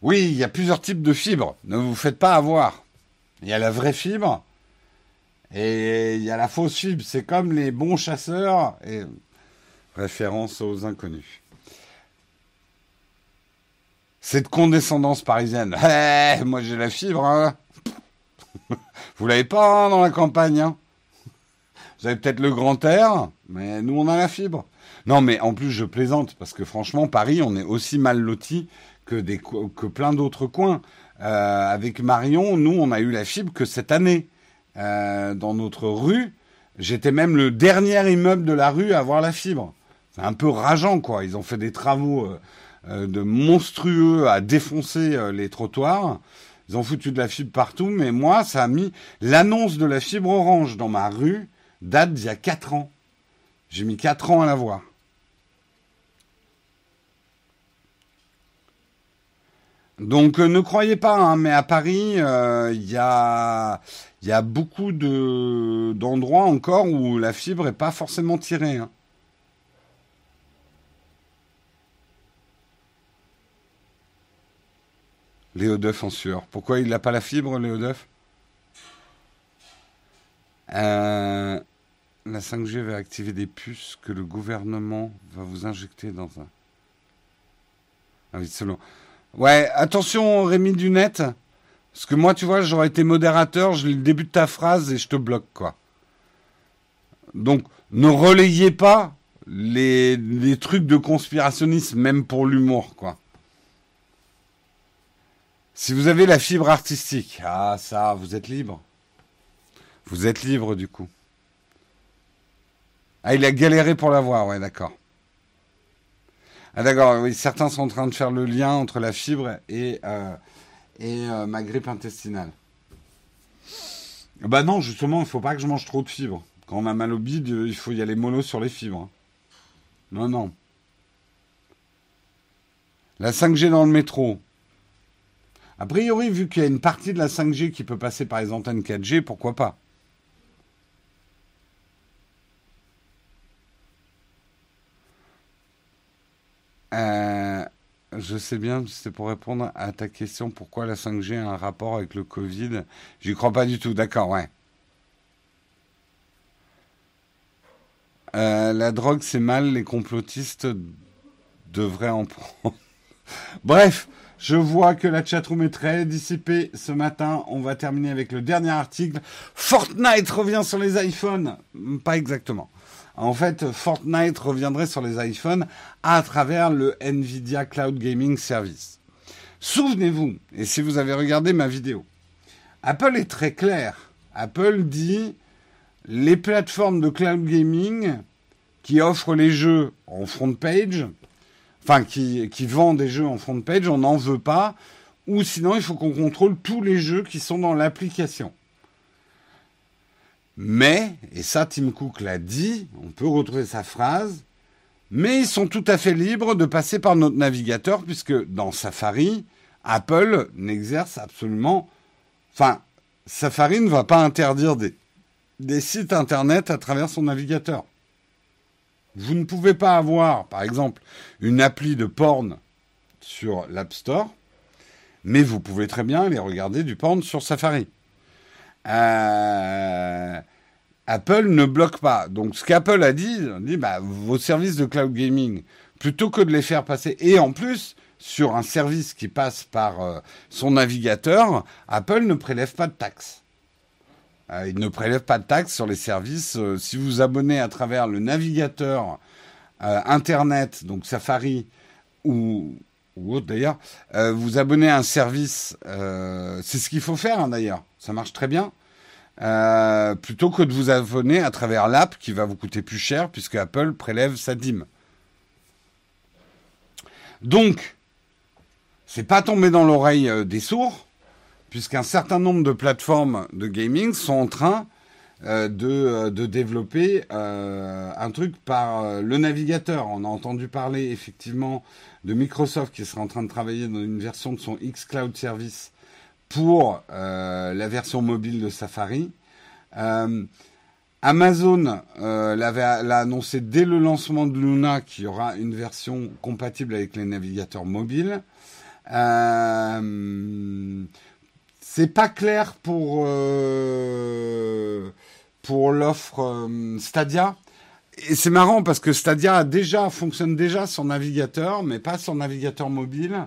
Oui, il y a plusieurs types de fibres. Ne vous faites pas avoir. Il y a la vraie fibre et il y a la fausse fibre, c'est comme les bons chasseurs, et référence aux inconnus. Cette condescendance parisienne. Eh, moi j'ai la fibre, hein. Vous l'avez pas hein, dans la campagne, hein. Vous avez peut-être le grand air, mais nous on a la fibre. Non, mais en plus je plaisante parce que franchement Paris, on est aussi mal loti que que plein d'autres coins. Euh, avec Marion, nous on a eu la fibre que cette année. Euh, dans notre rue. J'étais même le dernier immeuble de la rue à avoir la fibre. C'est un peu rageant, quoi. Ils ont fait des travaux euh, de monstrueux à défoncer les trottoirs. Ils ont foutu de la fibre partout, mais moi, ça a mis l'annonce de la fibre orange dans ma rue date d'il y a 4 ans. J'ai mis 4 ans à la voir. Donc ne croyez pas, hein, mais à Paris, il y a y a beaucoup de, d'endroits encore où la fibre n'est pas forcément tirée. Hein. Léo Duff en sueur. Pourquoi il n'a pas la fibre, Léo Duff euh, La 5G va activer des puces que le gouvernement va vous injecter dans un. Ah oui, selon. Ouais, attention, Rémi Dunette. Parce que moi, tu vois, j'aurais été modérateur, je lis le début de ta phrase et je te bloque, quoi. Donc, ne relayez pas les, les trucs de conspirationnisme, même pour l'humour, quoi. Si vous avez la fibre artistique, ah ça, vous êtes libre. Vous êtes libre du coup. Ah, il a galéré pour l'avoir, ouais, d'accord. Ah d'accord, oui, certains sont en train de faire le lien entre la fibre et euh, euh, ma grippe intestinale. Bah non, justement, il faut pas que je mange trop de fibres. Quand on a mal au bide, il faut y aller mollo sur les fibres. Non, non. La 5G dans le métro. A priori, vu qu'il y a une partie de la 5G qui peut passer par les antennes 4G, pourquoi pas? Euh, je sais bien, c'est pour répondre à ta question, pourquoi la 5G a un rapport avec le Covid? J'y crois pas du tout, d'accord, ouais. Euh, la drogue, c'est mal, les complotistes devraient en prendre. Bref, je vois que la chatroom est très dissipée ce matin. On va terminer avec le dernier article. Fortnite revient sur les iPhones. Pas exactement. En fait, Fortnite reviendrait sur les iPhones à travers le Nvidia Cloud Gaming Service. Souvenez-vous, et si vous avez regardé ma vidéo, Apple est très clair. Apple dit les plateformes de cloud gaming qui offrent les jeux en front page, enfin qui, qui vendent des jeux en front page, on n'en veut pas, ou sinon il faut qu'on contrôle tous les jeux qui sont dans l'application. Mais, et ça Tim Cook l'a dit, on peut retrouver sa phrase, mais ils sont tout à fait libres de passer par notre navigateur, puisque dans Safari, Apple n'exerce absolument... Enfin, Safari ne va pas interdire des, des sites Internet à travers son navigateur. Vous ne pouvez pas avoir, par exemple, une appli de porn sur l'App Store, mais vous pouvez très bien aller regarder du porn sur Safari. Euh, Apple ne bloque pas. Donc ce qu'Apple a dit, on dit bah, vos services de cloud gaming, plutôt que de les faire passer, et en plus sur un service qui passe par euh, son navigateur, Apple ne prélève pas de taxes. Euh, il ne prélève pas de taxes sur les services. si vous abonnez à travers le navigateur Internet, donc Safari, ou, autre d'ailleurs, euh, vous abonnez à un service, euh, c'est ce qu'il faut faire hein, d'ailleurs, ça marche très bien, euh, plutôt que de vous abonner à travers l'app qui va vous coûter plus cher puisque Apple prélève sa dîme. Donc, c'est pas tombé dans l'oreille des sourds, puisqu'un certain nombre de plateformes de gaming sont en train de, de, développer un truc par le navigateur. On a entendu parler effectivement de Microsoft qui sera en train de travailler dans une version de son X Cloud Service pour euh, la version mobile de Safari. Euh, Amazon euh, l'a annoncé dès le lancement de Luna qu'il y aura une version compatible avec les navigateurs mobiles. Euh, c'est pas clair pour pour l'offre Stadia et c'est marrant parce que Stadia déjà fonctionne déjà sur navigateur, mais pas sur navigateur mobile.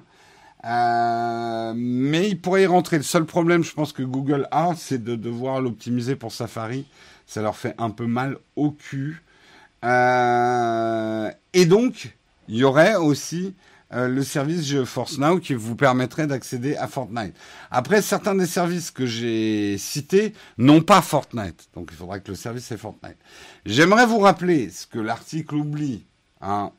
Euh, mais il pourrait y rentrer. Le seul problème, je pense que Google a, c'est de devoir l'optimiser pour Safari. Ça leur fait un peu mal au cul. Euh, et donc, il y aurait aussi euh, le service GeForce Now qui vous permettrait d'accéder à Fortnite. Après, certains des services que j'ai cités n'ont pas Fortnite, donc il faudra que le service ait Fortnite. J'aimerais vous rappeler ce que l'article oublie. Hein,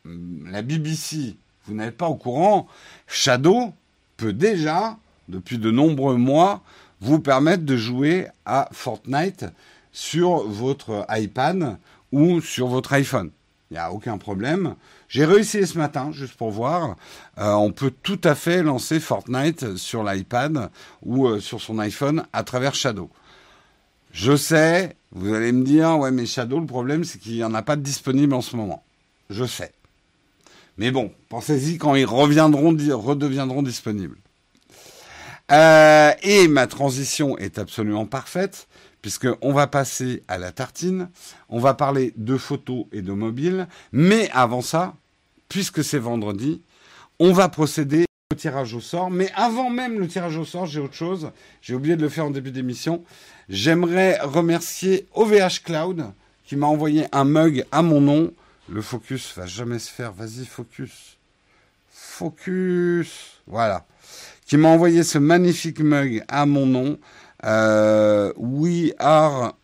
la BBC, vous n'êtes pas au courant, Shadow peut déjà, depuis de nombreux mois, vous permettre de jouer à Fortnite sur votre iPad ou sur votre iPhone. Il n'y a aucun problème. J'ai réussi ce matin, juste pour voir. Euh, on peut tout à fait lancer Fortnite sur l'iPad ou euh, sur son iPhone à travers Shadow. Je sais, vous allez me dire, ouais, mais Shadow, le problème, c'est qu'il n'y en a pas de disponible en ce moment. Je sais. Mais bon, pensez-y quand ils reviendront, redeviendront disponibles. Euh, et ma transition est absolument parfaite puisqu'on va passer à la tartine, on va parler de photos et de mobile, mais avant ça, puisque c'est vendredi, on va procéder au tirage au sort. Mais avant même le tirage au sort, j'ai autre chose, j'ai oublié de le faire en début d'émission. J'aimerais remercier OVH Cloud qui m'a envoyé un mug à mon nom. Le focus va jamais se faire, vas-y focus. Focus. Voilà. Qui m'a envoyé ce magnifique mug à mon nom. Euh, We are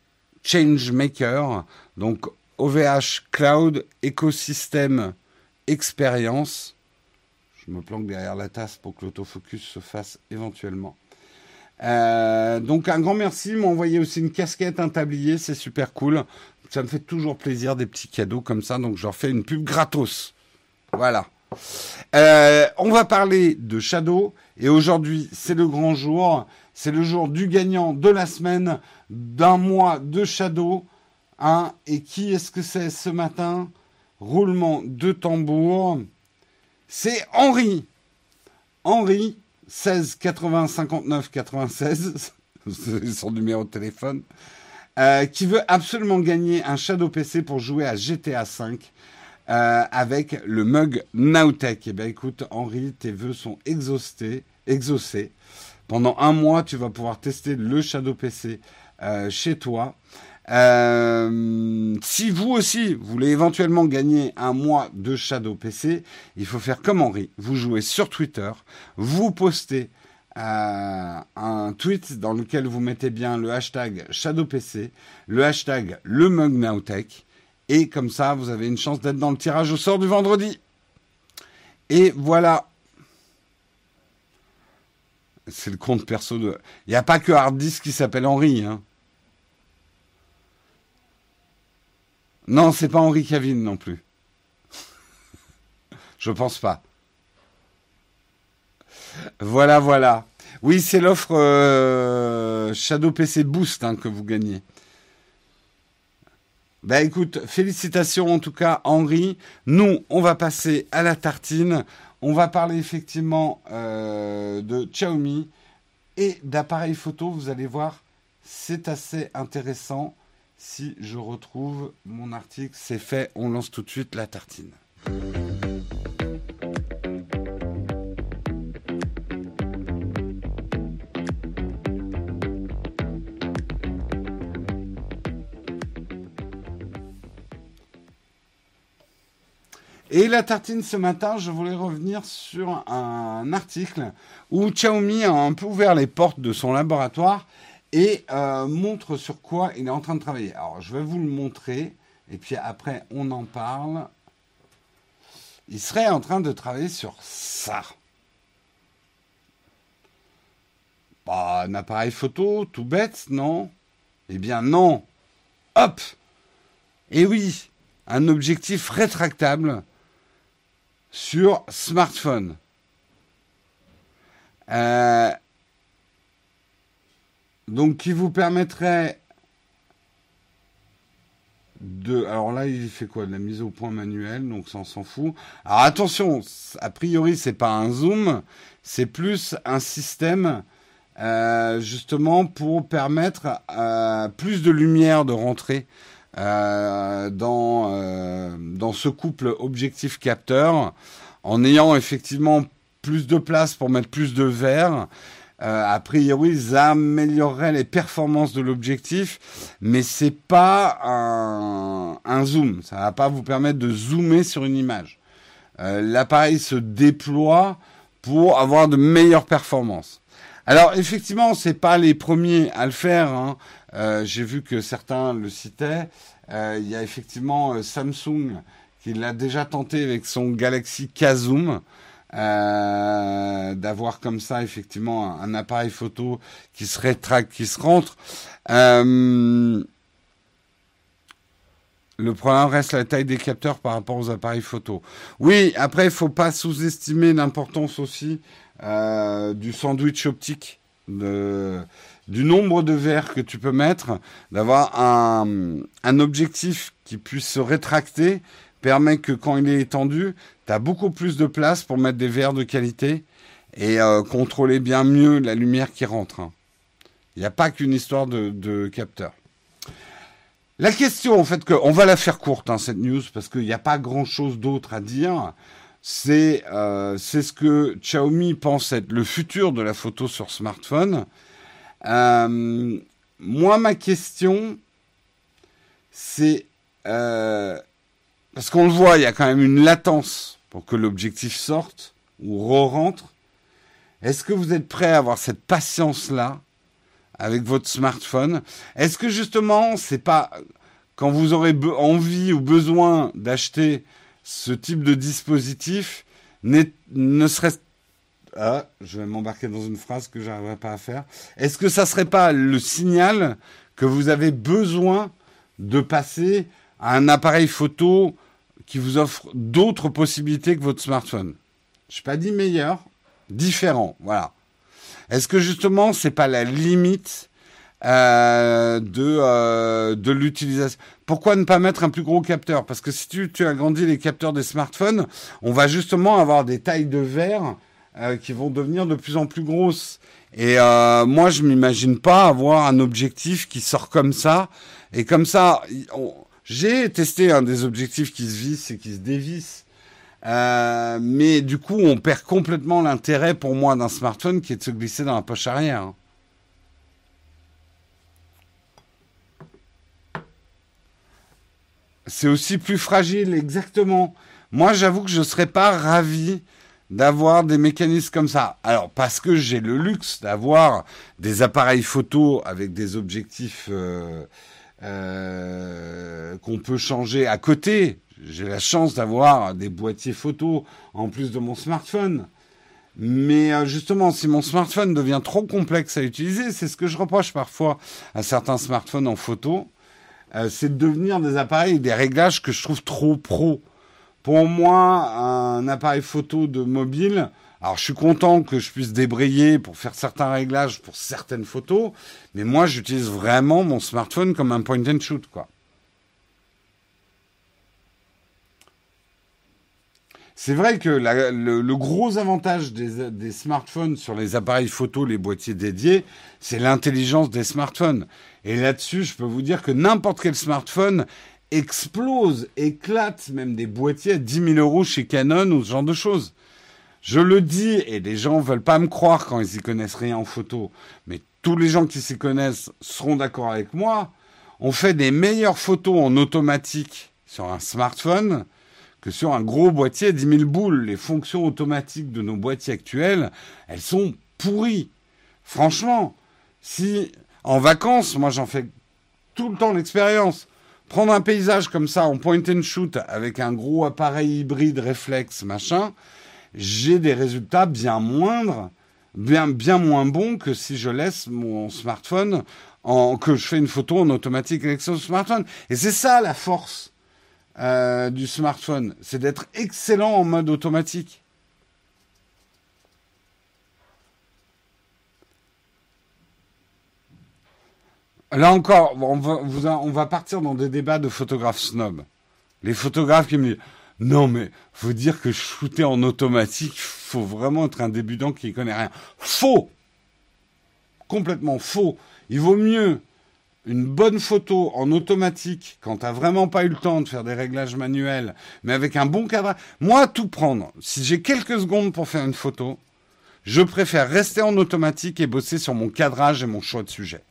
Changemaker, donc OVH Cloud écosystème expérience. Je me planque derrière la tasse pour que l'autofocus se fasse éventuellement. Euh, donc un grand merci, m'a envoyé aussi une casquette, un tablier, c'est super cool. Ça me fait toujours plaisir des petits cadeaux comme ça, donc je leur fais une pub gratos. Voilà. Euh, on va parler de Shadow et aujourd'hui c'est le grand jour. C'est le jour du gagnant de la semaine d'un mois de Shadow. Hein, et qui est-ce que c'est ce matin? Roulement de tambour. C'est Henri. Henri, 16 80 59 96, son numéro de téléphone, euh, qui veut absolument gagner un Shadow PC pour jouer à GTA V euh, avec le mug Nowtech. Eh bien écoute, Henri, tes vœux sont exhaustés, exaucés. Pendant un mois, tu vas pouvoir tester le Shadow PC euh, chez toi. Euh, si vous aussi voulez éventuellement gagner un mois de Shadow PC, il faut faire comme Henri. Vous jouez sur Twitter, vous postez euh, un tweet dans lequel vous mettez bien le hashtag Shadow PC, le hashtag le mug et comme ça vous avez une chance d'être dans le tirage au sort du vendredi. Et voilà, C'est le compte perso de. Il n'y a pas que Hard Disk qui s'appelle Henri. Hein. Non, c'est pas Henri Cavill non plus. Je pense pas. Voilà, voilà. Oui, c'est l'offre euh, Shadow PC Boost hein, que vous gagnez. Ben écoute, félicitations en tout cas Henri. Nous, on va passer à la tartine. On va parler effectivement euh, de Xiaomi et d'appareils photo. Vous allez voir, c'est assez intéressant. Si je retrouve mon article, c'est fait. On lance tout de suite la tartine. Et la tartine ce matin, je voulais revenir sur un article où Xiaomi a un peu ouvert les portes de son laboratoire et euh, montre sur quoi il est en train de travailler. Alors, je vais vous le montrer et puis après, on en parle. Il serait en train de travailler sur ça. Bah, un appareil photo, tout bête, non? Eh bien, non. Hop Et oui, un objectif rétractable sur smartphone. Euh, donc qui vous permettrait de... Alors là, il fait quoi? De la mise au point manuelle, donc ça on s'en fout. Alors attention, a priori c'est pas un zoom, c'est plus un système euh, justement pour permettre euh, plus de lumière de rentrer euh, dans, euh, dans ce couple objectif-capteur en ayant effectivement plus de place pour mettre plus de verre. Euh, a priori, ça améliorerait les performances de l'objectif, mais c'est pas un, zoom. Ça va pas vous permettre de zoomer sur une image. Euh, L'appareil se déploie pour avoir de meilleures performances. Alors effectivement, c'est pas les premiers à le faire. Hein. Euh, j'ai vu que certains le citaient. Il y a effectivement Samsung qui l'a déjà tenté avec son Galaxy K-Zoom. Euh, d'avoir comme ça effectivement un, appareil photo qui se rétracte, qui se rentre. Euh, le problème reste la taille des capteurs par rapport aux appareils photo. Oui, après, il faut pas sous-estimer l'importance aussi euh, du sandwich optique du nombre de verres que tu peux mettre, d'avoir un, un, objectif qui puisse se rétracter, permet que quand il est étendu, tu as beaucoup plus de place pour mettre des verres de qualité et euh, contrôler bien mieux la lumière qui rentre. Il hein. n'y a pas qu'une histoire de, capteur. La question, en fait, que, on va la faire courte, hein, cette news, parce qu'il n'y a pas grand-chose d'autre à dire. C'est euh, ce que Xiaomi pense être le futur de la photo sur smartphone. Euh, moi, ma question, c'est... parce qu'on le voit, il y a quand même une latence pour que l'objectif sorte ou re-rentre. Est-ce que vous êtes prêt à avoir cette patience-là avec votre smartphone? Est-ce que justement, c'est pas quand vous aurez envie ou besoin d'acheter ce type de dispositif, ne serait-ce ah, je vais m'embarquer dans une phrase que j'arriverai pas à faire. Est-ce que ça serait pas le signal que vous avez besoin de passer un appareil photo qui vous offre d'autres possibilités que votre smartphone Je n'ai pas dit meilleur, différent, voilà. Est-ce que justement c'est pas la limite euh, de euh, de l'utilisation? Pourquoi ne pas mettre un plus gros capteur? Parce que si tu, tu agrandis les capteurs des smartphones, on va justement avoir des tailles de verre euh, qui vont devenir de plus en plus grosses. Et euh, moi, je m'imagine pas avoir un objectif qui sort comme ça. Et comme ça, j'ai testé un des objectifs qui se vissent et qui se dévissent. Euh, mais du coup, on perd complètement l'intérêt pour moi d'un smartphone qui est de se glisser dans la poche arrière. C'est aussi plus fragile, exactement. Moi, j'avoue que je ne serais pas ravi d'avoir des mécanismes comme ça. Alors parce que j'ai le luxe d'avoir des appareils photo avec des objectifs euh, euh, qu'on peut changer à côté. J'ai la chance d'avoir des boîtiers photo en plus de mon smartphone. Mais euh, justement, si mon smartphone devient trop complexe à utiliser, c'est ce que je reproche parfois à certains smartphones en photo, euh, c'est de devenir des appareils, des réglages que je trouve trop pro. Pour moi, un appareil photo de mobile, alors je suis content que je puisse débrayer pour faire certains réglages pour certaines photos, mais moi j'utilise vraiment mon smartphone comme un point and shoot, quoi. C'est vrai que le, gros avantage des, smartphones sur les appareils photo, les boîtiers dédiés, c'est l'intelligence des smartphones. Et là-dessus, je peux vous dire que n'importe quel smartphone explose, éclate même des boîtiers à 10 000 euros chez Canon ou ce genre de choses. Je le dis, et les gens veulent pas me croire quand ils y connaissent rien en photo, mais tous les gens qui s'y connaissent seront d'accord avec moi. On fait des meilleures photos en automatique sur un smartphone que sur un gros boîtier à 10 000 boules. Les fonctions automatiques de nos boîtiers actuels, elles sont pourries. Franchement, si en vacances, moi j'en fais tout le temps l'expérience, prendre un paysage comme ça en point and shoot avec un gros appareil hybride réflexe, machin, j'ai des résultats bien moindres, bien, bien moins bons que si je laisse mon smartphone que je fais une photo en automatique avec son smartphone. Et c'est ça la force euh, du smartphone, c'est d'être excellent en mode automatique. Là encore, on va, on va partir dans des débats de photographes snob. Les photographes qui me disent non mais faut dire que shooter en automatique, faut vraiment être un débutant qui connaît rien. Faux, complètement faux. Il vaut mieux une bonne photo en automatique, quand tu n'as vraiment pas eu le temps de faire des réglages manuels, mais avec un bon cadrage, moi, tout prendre. Si j'ai quelques secondes pour faire une photo, je préfère rester en automatique et bosser sur mon cadrage et mon choix de sujet.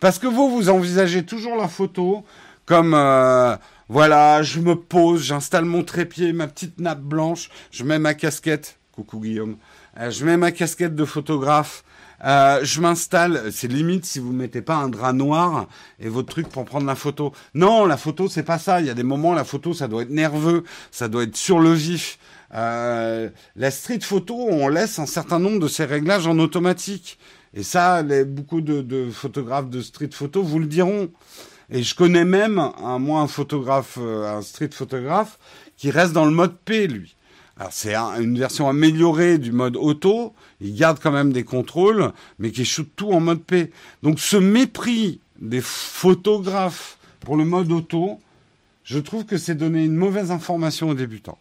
Parce que vous, vous envisagez toujours la photo comme, euh, voilà, je me pose, j'installe mon trépied, ma petite nappe blanche, je mets ma casquette, coucou Guillaume, euh, je mets ma casquette de photographe, euh, je m'installe, c'est limite si vous ne mettez pas un drap noir et votre truc pour prendre la photo. Non, la photo, c'est pas ça. Il y a des moments, la photo, ça doit être nerveux, ça doit être sur le vif. Euh, la street photo, on laisse un certain nombre de ces réglages en automatique. Et ça, beaucoup de, de, photographes de street photo vous le diront. Et je connais même un, moi un photographe, euh, un street photographe, qui reste dans le mode P, lui. Alors c'est une version améliorée du mode auto, il garde quand même des contrôles, mais qui shoot tout en mode P. Donc ce mépris des photographes pour le mode auto, je trouve que c'est donner une mauvaise information aux débutants.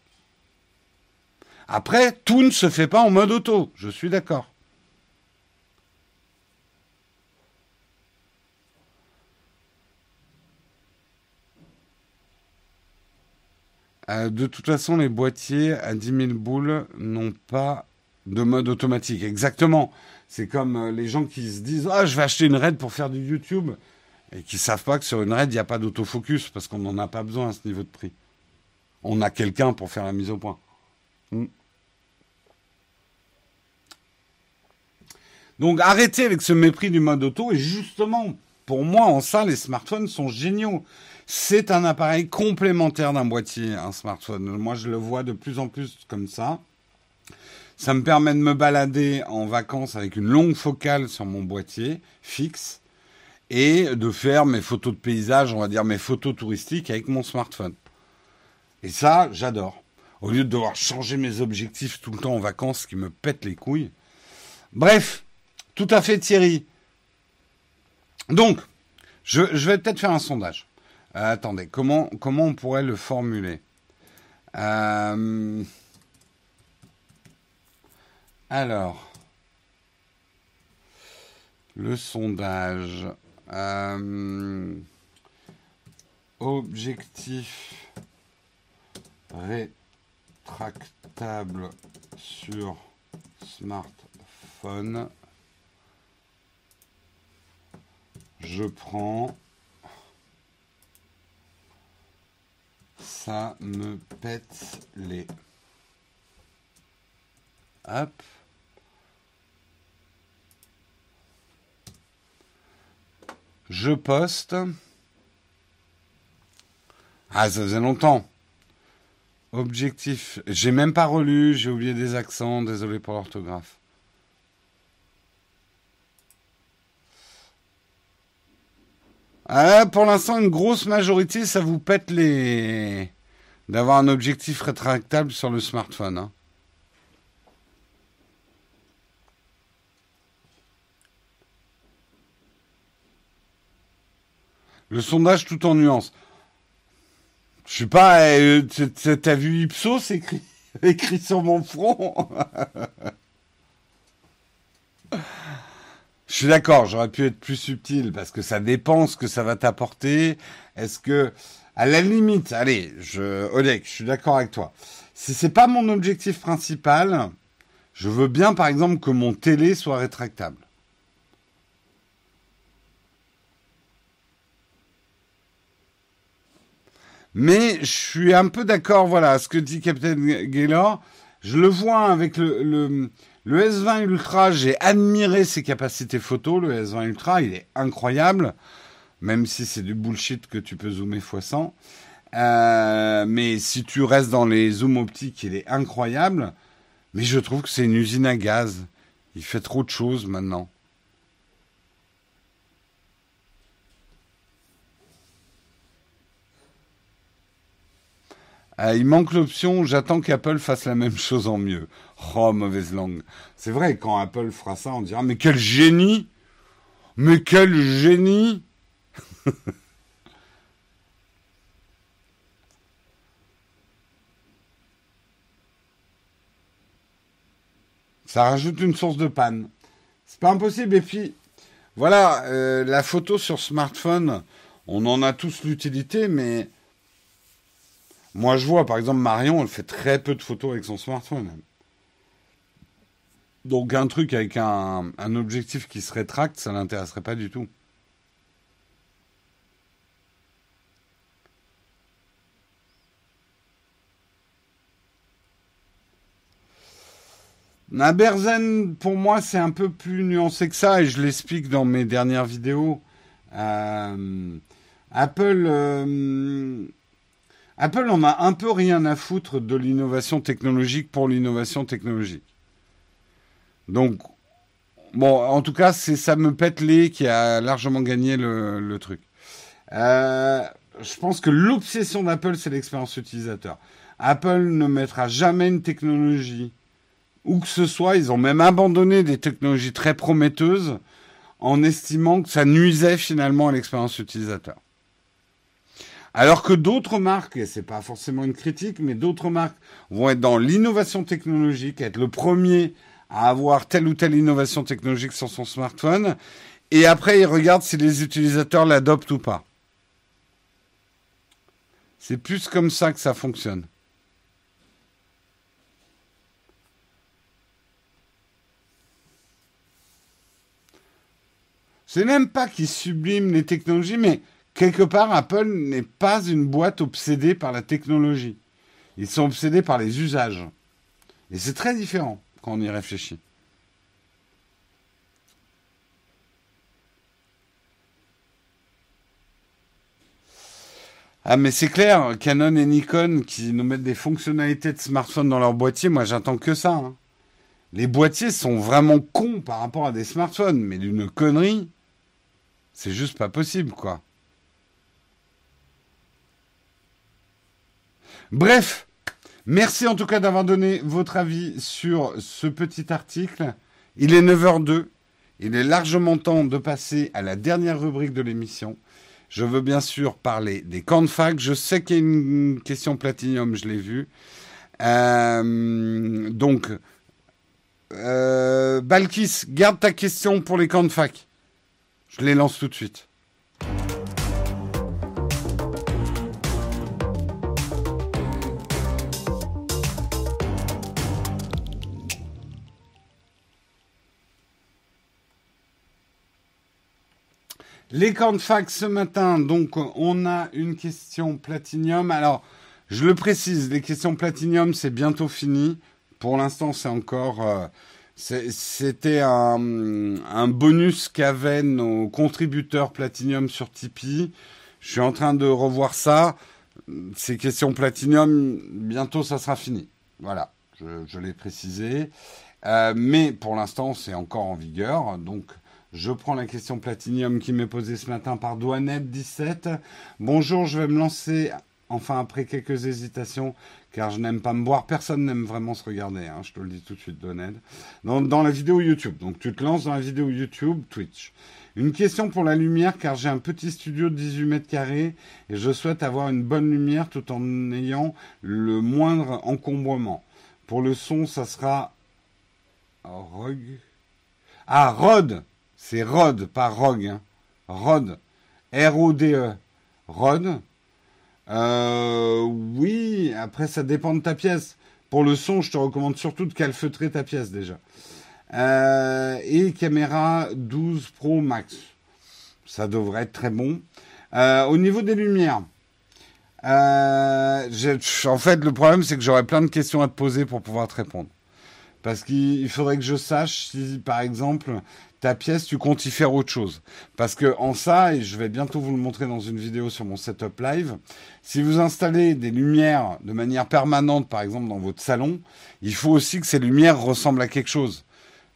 Après, tout ne se fait pas en mode auto, je suis d'accord. Euh, de toute façon, les boîtiers à 10 000 boules n'ont pas de mode automatique. Exactement. C'est comme euh, les gens qui se disent Ah, je vais acheter une RAID pour faire du YouTube et qui ne savent pas que sur une RAID, il n'y a pas d'autofocus parce qu'on n'en a pas besoin à ce niveau de prix. On a quelqu'un pour faire la mise au point. Hmm. Donc arrêtez avec ce mépris du mode auto et justement, pour moi, en ça, les smartphones sont géniaux. C'est un appareil complémentaire d'un boîtier, un smartphone. Moi, je le vois de plus en plus comme ça. Ça me permet de me balader en vacances avec une longue focale sur mon boîtier fixe et de faire mes photos de paysage, on va dire mes photos touristiques avec mon smartphone. Et ça, j'adore. Au lieu de devoir changer mes objectifs tout le temps en vacances, qui me pètent les couilles. Bref, tout à fait Thierry. Donc, je vais peut-être faire un sondage. Euh, attendez, comment, comment on pourrait le formuler euh, Alors, le sondage. Euh, objectif rétractable sur smartphone. Je prends ça me pète les. Hop. Je poste. Ah, ça faisait longtemps. Objectif. J'ai même pas relu, j'ai oublié des accents, désolé pour l'orthographe. Ah, pour l'instant, une grosse majorité, ça vous pète les. d'avoir un objectif rétractable sur le smartphone. Hein. Le sondage tout en nuances. Je sais pas, euh, t'as vu Ipsos écrit, écrit sur mon front? Je suis d'accord, j'aurais pu être plus subtil parce que ça dépend ce que ça va t'apporter. Est-ce que, à la limite, allez, je, Oleg, je suis d'accord avec toi. Si c'est pas mon objectif principal, je veux bien, par exemple, que mon télé soit rétractable. Mais je suis un peu d'accord, voilà, ce que dit Captain Gaylor. Je le vois avec le, le, le S20 Ultra, j'ai admiré ses capacités photo. Le S20 Ultra, il est incroyable, même si c'est du bullshit que tu peux zoomer x100. Euh, mais si tu restes dans les zooms optiques, il est incroyable. Mais je trouve que c'est une usine à gaz. Il fait trop de choses maintenant. Ah, il manque l'option, j'attends qu'Apple fasse la même chose en mieux. Oh, mauvaise langue. C'est vrai, quand Apple fera ça, on dira, mais quel génie Mais quel génie Ça rajoute une source de panne. C'est pas impossible. Et puis, voilà, euh, la photo sur smartphone, on en a tous l'utilité, mais moi, je vois, par exemple, Marion, elle fait très peu de photos avec son smartphone. Donc, un truc avec un, objectif qui se rétracte, ça l'intéresserait pas du tout. Naberzen, pour moi, c'est un peu plus nuancé que ça, et je l'explique dans mes dernières vidéos. Euh, Apple, euh, Apple en a un peu rien à foutre de l'innovation technologique pour l'innovation technologique. Donc, bon, en tout cas, c'est ça me pète les qui a largement gagné le, truc. Euh, je pense que l'obsession d'Apple, c'est l'expérience utilisateur. Apple ne mettra jamais une technologie où que ce soit. Ils ont même abandonné des technologies très prometteuses en estimant que ça nuisait finalement à l'expérience utilisateur. Alors que d'autres marques, et c'est pas forcément une critique, mais d'autres marques vont être dans l'innovation technologique, être le premier à avoir telle ou telle innovation technologique sur son smartphone, et après ils regardent si les utilisateurs l'adoptent ou pas. C'est plus comme ça que ça fonctionne. C'est même pas qu'ils subliment les technologies, mais quelque part, Apple n'est pas une boîte obsédée par la technologie. Ils sont obsédés par les usages. Et c'est très différent quand on y réfléchit. Ah mais c'est clair, Canon et Nikon qui nous mettent des fonctionnalités de smartphone dans leur boîtier, moi j'attends que ça. Hein. Les boîtiers sont vraiment cons par rapport à des smartphones, mais d'une connerie, c'est juste pas possible quoi. Bref, merci en tout cas d'avoir donné votre avis sur ce petit article. Il est 9h02. Il est largement temps de passer à la dernière rubrique de l'émission. Je veux bien sûr parler des camps de fac. Je sais qu'il y a une question platinium, je l'ai vu. Euh, donc, euh, Balkis, garde ta question pour les camps de fac. Je les lance tout de suite. Les fac ce matin, donc on a une question platinium. Alors, je le précise, les questions platinium, c'est bientôt fini. Pour l'instant, c'est encore... Euh, c'était un, un, bonus qu'avaient nos contributeurs platinium sur Tipeee. Je suis en train de revoir ça. ces questions Platinium, bientôt ça sera fini. Voilà, je, l'ai précisé. Euh, mais pour l'instant, c'est encore en vigueur. Donc, je prends la question Platinium qui m'est posée ce matin par Douanette17. Bonjour, je vais me lancer, enfin après quelques hésitations, car je n'aime pas me boire. Personne n'aime vraiment se regarder, hein, je te le dis tout de suite, Douanette. Dans, dans la vidéo YouTube. Donc, tu te lances dans la vidéo YouTube, Twitch. Une question pour la lumière, car j'ai un petit studio de 18 mètres carrés et je souhaite avoir une bonne lumière tout en ayant le moindre encombrement. Pour le son, ça sera Rogue. Ah, Rod C'est Rod, pas Rogue. Hein. Rod. R-O-D-E. Rod. Oui, après, ça dépend de ta pièce. Pour le son, je te recommande surtout de calfeutrer ta pièce déjà. Euh, et caméra 12 Pro Max. Ça devrait être très bon. Euh, au niveau des lumières, euh, en fait, le problème, c'est que j'aurais plein de questions à te poser pour pouvoir te répondre. Parce qu'il faudrait que je sache si, par exemple, ta pièce, tu comptes y faire autre chose. Parce que en ça, et je vais bientôt vous le montrer dans une vidéo sur mon setup live, si vous installez des lumières de manière permanente, par exemple, dans votre salon, il faut aussi que ces lumières ressemblent à quelque chose.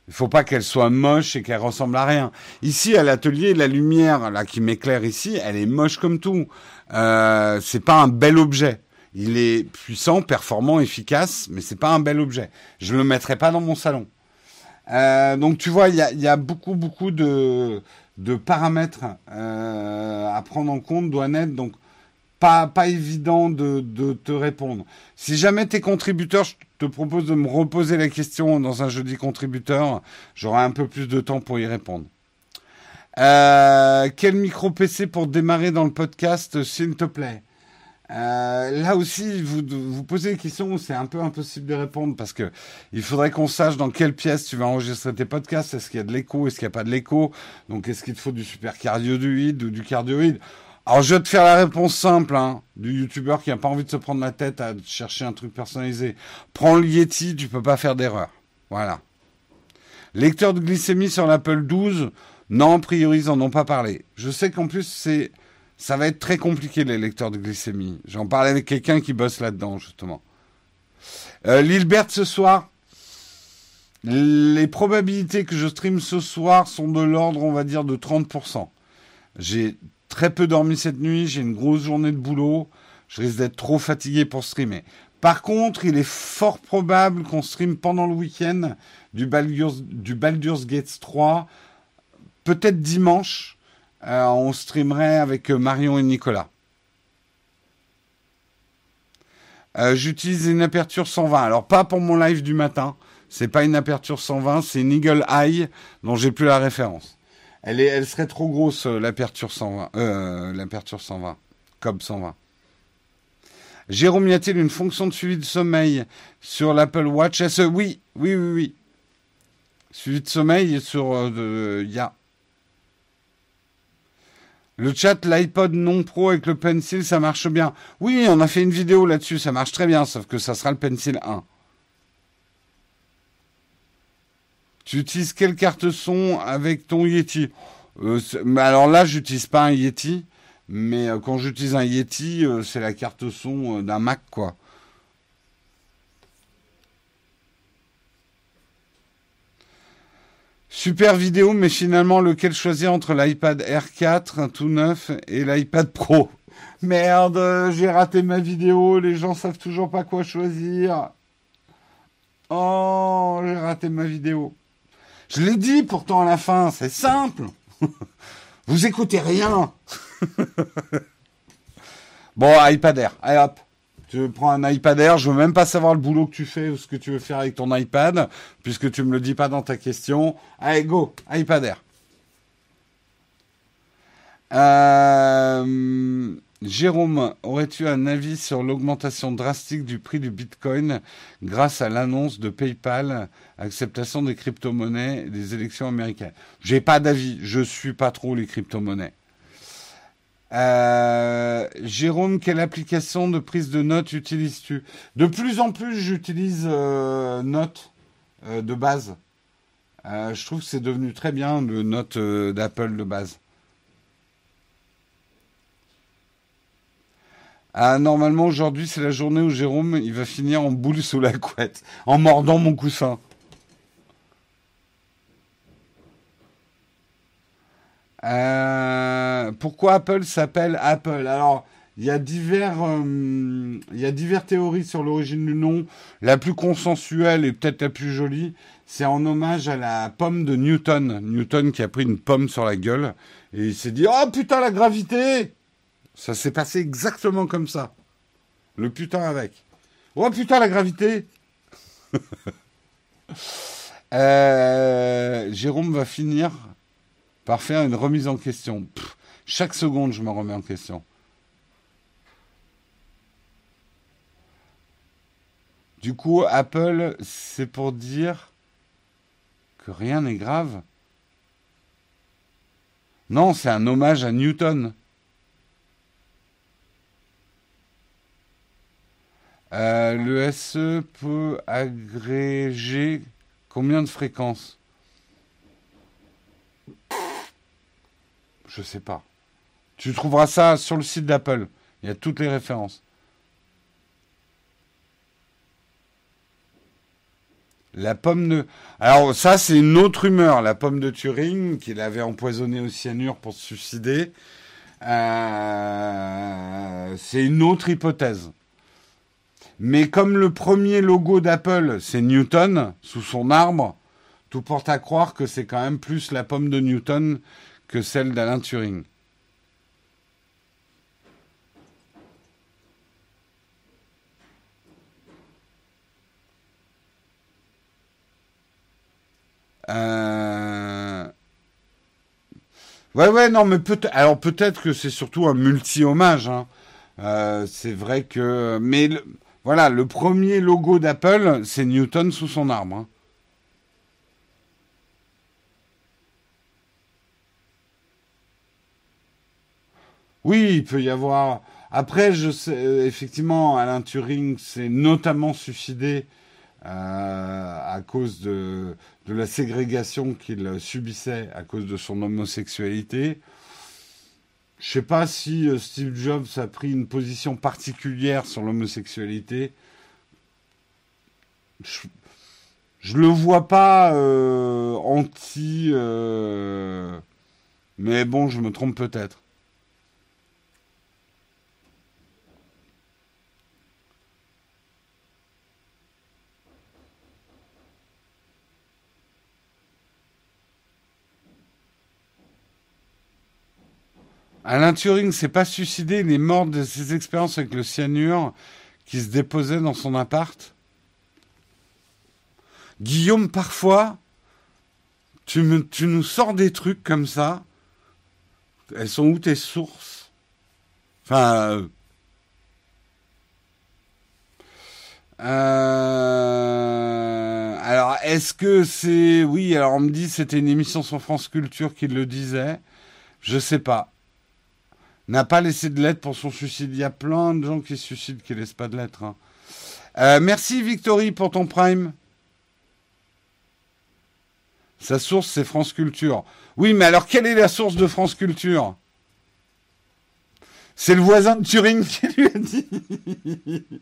Il faut pas qu'elle soit moche et qu'elle ressemble à rien. Ici, à l'atelier, la lumière là qui m'éclaire ici, elle est moche comme tout. Euh, c'est pas un bel objet. Il est puissant, performant, efficace, mais c'est pas un bel objet. Je le mettrai pas dans mon salon. Euh, donc tu vois, il y a, y a, beaucoup beaucoup de, paramètres euh, à prendre en compte, Douanette. Donc pas, pas évident de, te répondre. Si jamais tu es contributeur, je te propose de me reposer la question dans un jeudi contributeur. J'aurai un peu plus de temps pour y répondre. Euh, quel micro PC pour démarrer dans le podcast, s'il te plaît? Euh, là aussi, vous vous posez des questions c'est un peu impossible de répondre parce que il faudrait qu'on sache dans quelle pièce tu vas enregistrer tes podcasts. Est-ce qu'il y a de l'écho Est-ce qu'il n'y a pas de l'écho? Donc, est-ce qu'il te faut du super cardioïde ou du cardioïde alors je vais te faire la réponse simple hein, du youtubeur qui n'a pas envie de se prendre la tête à chercher un truc personnalisé. Prends le Yeti, tu peux pas faire d'erreur. Voilà. Lecteur de glycémie sur l'Apple 12, non, a priori, ils n'en ont pas parlé. Je sais qu'en plus, c'est, ça va être très compliqué, les lecteurs de glycémie. J'en parlais avec quelqu'un qui bosse là-dedans, justement. Euh, Lilbert, ce soir, les probabilités que je stream ce soir sont de l'ordre, on va dire, de 30%. J'ai très peu dormi cette nuit, j'ai une grosse journée de boulot, je risque d'être trop fatigué pour streamer. Par contre, il est fort probable qu'on stream pendant le week-end du Baldur's, du Baldur's Gate 3, peut-être dimanche, euh, on streamerait avec Marion et Nicolas. Euh, j'utilise une aperture 120. Alors pas pour mon live du matin, c'est pas une aperture 120, c'est une Eagle Eye dont j'ai plus la référence. Elle, serait trop grosse, euh, l'aperture 120. Euh, l'aperture 120. Cobb 120. Jérôme, y a-t-il une fonction de suivi de sommeil sur l'Apple Watch? SE Oui, oui, oui, oui. Suivi de sommeil sur... Euh, il y a. Le chat, l'iPod non pro avec le Pencil, ça marche bien. Oui, on a fait une vidéo là-dessus, ça marche très bien, sauf que ça sera le Pencil 1. Tu utilises quelle carte son avec ton Yeti? Euh, Alors là, j'utilise pas un Yeti, mais euh, quand j'utilise un Yeti, euh, c'est la carte son d'un Mac, quoi. Super vidéo, mais finalement, lequel choisir entre l'iPad R4 tout neuf et l'iPad Pro? Merde, j'ai raté ma vidéo, les gens savent toujours pas quoi choisir. Oh, j'ai raté ma vidéo. Je l'ai dit pourtant à la fin, c'est simple. Vous écoutez rien. bon, iPad Air, allez hop. Tu prends un iPad Air, je veux même pas savoir le boulot que tu fais ou ce que tu veux faire avec ton iPad, puisque tu me le dis pas dans ta question. Allez, go, iPad Air. Euh, Jérôme, aurais-tu un avis sur l'augmentation drastique du prix du Bitcoin grâce à l'annonce de PayPal, acceptation des crypto-monnaies des élections américaines? J'ai pas d'avis, je suis pas trop les crypto-monnaies. Euh, Jérôme, quelle application de prise de notes utilises-tu? De plus en plus, j'utilise euh, Notes euh, de base. je trouve que c'est devenu très bien le Note d'Apple de base. Ah, normalement, aujourd'hui, c'est la journée où Jérôme, il va finir en boule sous la couette, en mordant mon coussin. Euh, pourquoi Apple s'appelle Apple? Alors, il y a divers, euh, y a divers théories sur l'origine du nom. La plus consensuelle et peut-être la plus jolie, c'est en hommage à la pomme de Newton. Newton qui a pris une pomme sur la gueule et il s'est dit oh putain la gravité. Ça s'est passé exactement comme ça. Le putain avec. Oh putain la gravité. Euh, Jérôme va finir par faire une remise en question. chaque seconde, je me remets en question. Du coup, Apple, c'est pour dire que rien n'est grave. Non, c'est un hommage à Newton. Euh, le SE peut agréger combien de fréquences? Je sais pas. Tu trouveras ça sur le site d'Apple. Il y a toutes les références. La pomme de... Alors ça, c'est une autre rumeur. La pomme de Turing, qu'il avait empoisonné au cyanure pour se suicider. Euh, c'est une autre hypothèse. Mais comme le premier logo d'Apple, c'est Newton, sous son arbre, tout porte à croire que c'est quand même plus la pomme de Newton que celle d'Alain Turing. Euh... Ouais, ouais, non, mais peut-être. Alors peut-être que c'est surtout un multi-hommage. Hein. Euh, c'est vrai que, mais voilà, le premier logo d'Apple, c'est Newton sous son arbre. Hein. Oui, il peut y avoir. Après, euh, effectivement, Alain Turing s'est notamment suicidé euh, à cause de, de la ségrégation qu'il subissait à cause de son homosexualité. Je ne sais pas si euh, Steve Jobs a pris une position particulière sur l'homosexualité. Je, ne le vois pas anti, mais bon, je me trompe peut-être. Alain Turing s'est pas suicidé, il est mort de ses expériences avec le cyanure qui se déposait dans son appart. Guillaume, parfois, tu, nous sors des trucs comme ça. Elles sont où tes sources? Enfin. Euh, euh, alors, est-ce que c'est. Oui, alors on me dit c'était une émission sur France Culture qui le disait. Je sais pas n'a pas laissé de lettre pour son suicide. Il y a plein de gens qui se suicident qui ne laissent pas de lettre. Hein. Euh, merci Victory pour ton prime. Sa source, c'est France Culture. Oui, mais alors quelle est la source de France Culture? C'est le voisin de Turing qui lui a dit.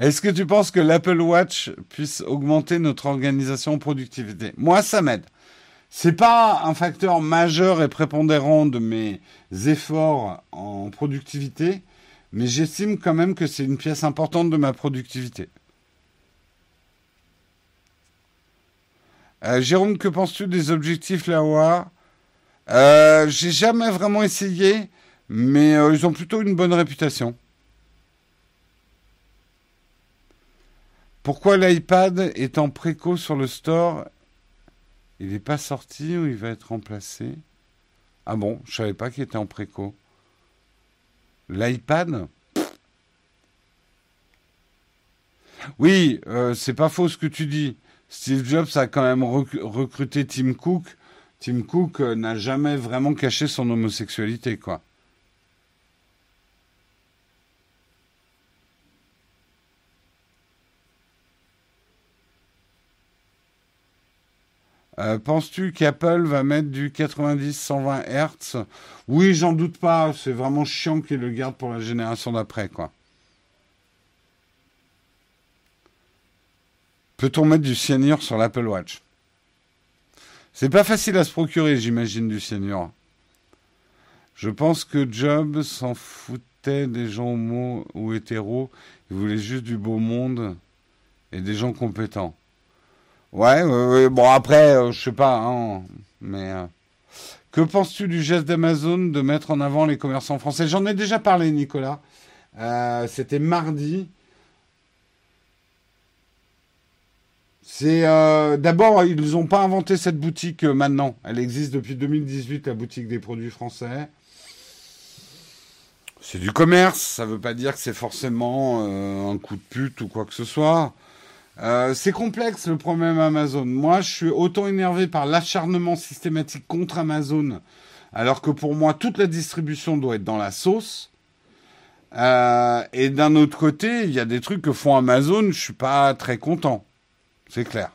Est-ce que tu penses que l'Apple Watch puisse augmenter notre organisation productivité? Moi, ça m'aide. C'est pas un facteur majeur et prépondérant de mes efforts en productivité, mais j'estime quand même que c'est une pièce importante de ma productivité. Euh, Jérôme, que penses-tu des objectifs Laowa euh, J'ai jamais vraiment essayé, mais euh, ils ont plutôt une bonne réputation. Pourquoi l'iPad est en préco sur le store il n'est pas sorti ou il va être remplacé? Ah bon, je savais pas qu'il était en préco. L'iPad? Oui, euh, c'est pas faux ce que tu dis. Steve Jobs a quand même recruté Tim Cook. Tim Cook euh, n'a jamais vraiment caché son homosexualité, quoi. Euh, penses-tu qu'Apple va mettre du 90-120 Hz Oui, j'en doute pas. C'est vraiment chiant qu'ils le gardent pour la génération d'après, quoi. Peut-on mettre du cyanure sur l'Apple Watch? C'est pas facile à se procurer, j'imagine, du cyanure. Je pense que Job s'en foutait des gens homo ou hétéros. Il voulait juste du beau monde et des gens compétents. Ouais, bon après, euh, je sais pas, hein, mais euh, que penses-tu du geste d'Amazon de mettre en avant les commerçants français? J'en ai déjà parlé, Nicolas. Euh, c'était mardi. C'est d'abord ils n'ont pas inventé cette boutique maintenant. Elle existe depuis 2018, la boutique des produits français. C'est du commerce, ça ne veut pas dire que c'est forcément un coup de pute ou quoi que ce soit. Euh, c'est complexe le problème Amazon. Moi, je suis autant énervé par l'acharnement systématique contre Amazon, alors que pour moi, toute la distribution doit être dans la sauce. Euh, et d'un autre côté, il y a des trucs que font Amazon, je suis pas très content. C'est clair.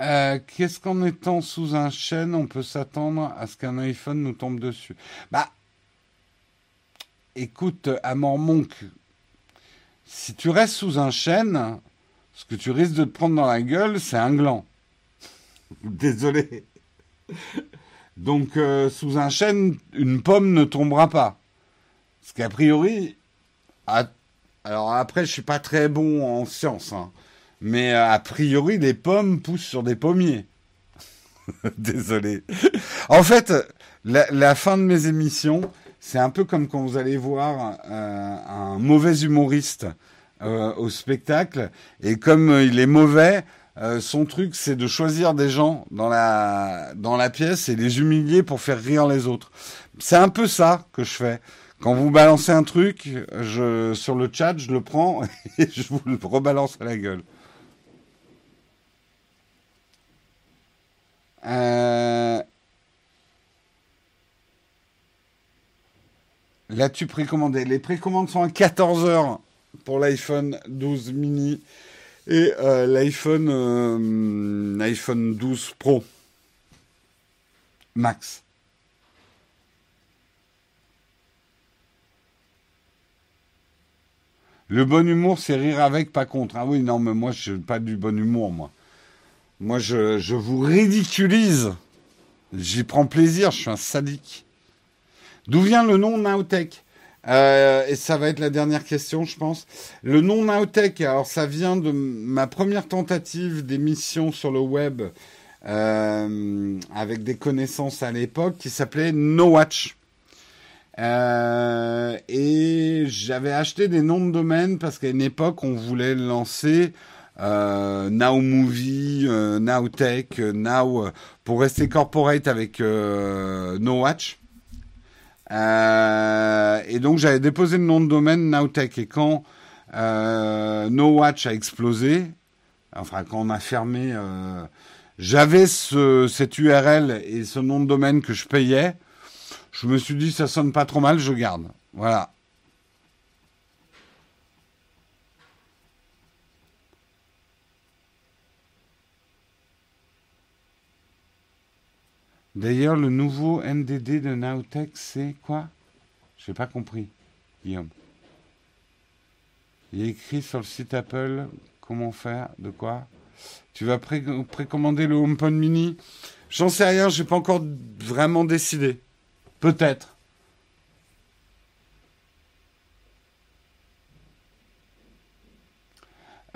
Euh, qu'est-ce qu'en étant sous un chêne, on peut s'attendre à ce qu'un iPhone nous tombe dessus? Bah, écoute, à Monk, si tu restes sous un chêne, ce que tu risques de te prendre dans la gueule, c'est un gland. Désolé. Donc, euh, sous un chêne, une pomme ne tombera pas. Parce qu'a priori, alors après, je suis pas très bon en science, hein. mais euh, a priori, les pommes poussent sur des pommiers. Désolé. En fait, la, fin de mes émissions, c'est un peu comme quand vous allez voir euh, un mauvais humoriste euh, au spectacle, et comme euh, il est mauvais, son truc c'est de choisir des gens dans la dans la pièce et les humilier pour faire rire les autres. C'est un peu ça que je fais. Quand vous balancez un truc, sur le chat, je le prends et je vous le rebalance à la gueule. Euh, L'as-tu précommandé? Les précommandes sont à 14h pour l'iPhone 12 mini et euh, l'iPhone euh, iPhone 12 Pro Max. Le bon humour, c'est rire avec, pas contre. Ah oui, non, mais moi, je n'ai pas du bon humour, moi. Moi, je, je vous ridiculise. J'y prends plaisir, je suis un sadique. D'où vient le nom Nowtech euh, et ça va être la dernière question, je pense. Le nom Nowtech, alors ça vient de ma première tentative d'émission sur le web euh, avec des connaissances à l'époque qui s'appelait No Watch. Euh, et j'avais acheté des noms de domaine parce qu'à une époque on voulait lancer Movie, Now Now pour rester corporate avec No Watch. Euh, et donc j'avais déposé le nom de domaine Nowtech. Et quand euh, No Watch a explosé, enfin quand on a fermé, euh, j'avais ce, cette URL et ce nom de domaine que je payais. Je me suis dit ça sonne pas trop mal, je garde. Voilà. D'ailleurs, le nouveau NDD de Nowtech, c'est quoi? Je n'ai pas compris, Guillaume. Il est écrit sur le site Apple comment faire, de quoi? Tu vas précommander le HomePod mini? J'en sais rien, j'ai pas encore vraiment décidé. Peut-être.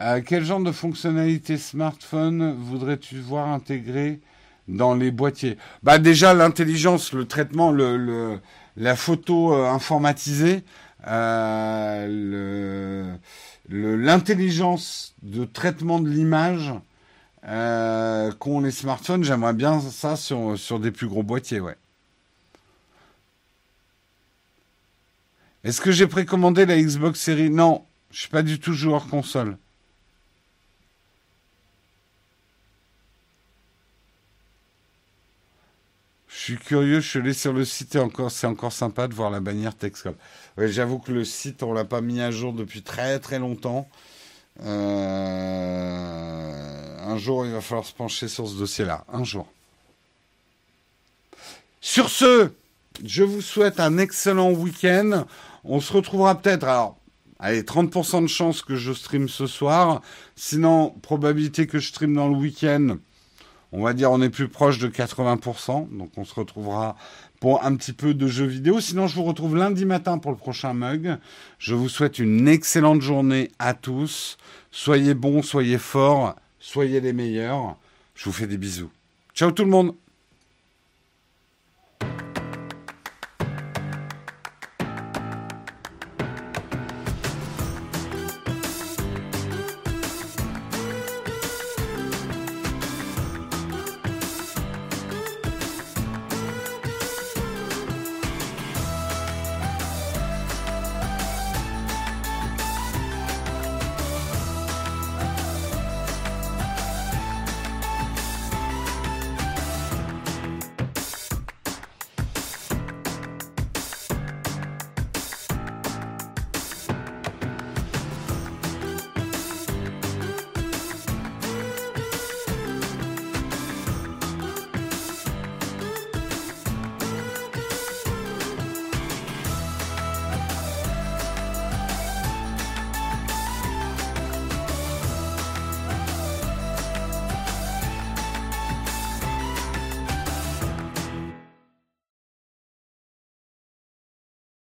Euh, quel genre de fonctionnalité smartphone voudrais-tu voir intégré dans les boîtiers Bah déjà l'intelligence, le traitement, le, la photo euh, informatisée, euh, l'intelligence de traitement de l'image euh, qu'ont les smartphones, j'aimerais bien ça sur, sur des plus gros boîtiers, ouais. Est-ce que j'ai précommandé la Xbox Series? Non, je suis pas du tout joueur console. Suis curieux, je suis allé sur le site et encore, c'est encore sympa de voir la bannière Texcom. J'avoue que le site, on l'a pas mis à jour depuis très très longtemps. Euh, un jour, il va falloir se pencher sur ce dossier-là. Un jour. Sur ce, je vous souhaite un excellent week-end. On se retrouvera peut-être. Alors, allez, 30% de chance que je stream ce soir. Sinon, probabilité que je stream dans le week-end. On va dire on est plus proche de 80%. Donc on se retrouvera pour un petit peu de jeux vidéo. Sinon, je vous retrouve lundi matin pour le prochain mug. Je vous souhaite une excellente journée à tous. Soyez bons, soyez forts, soyez les meilleurs. Je vous fais des bisous. Ciao tout le monde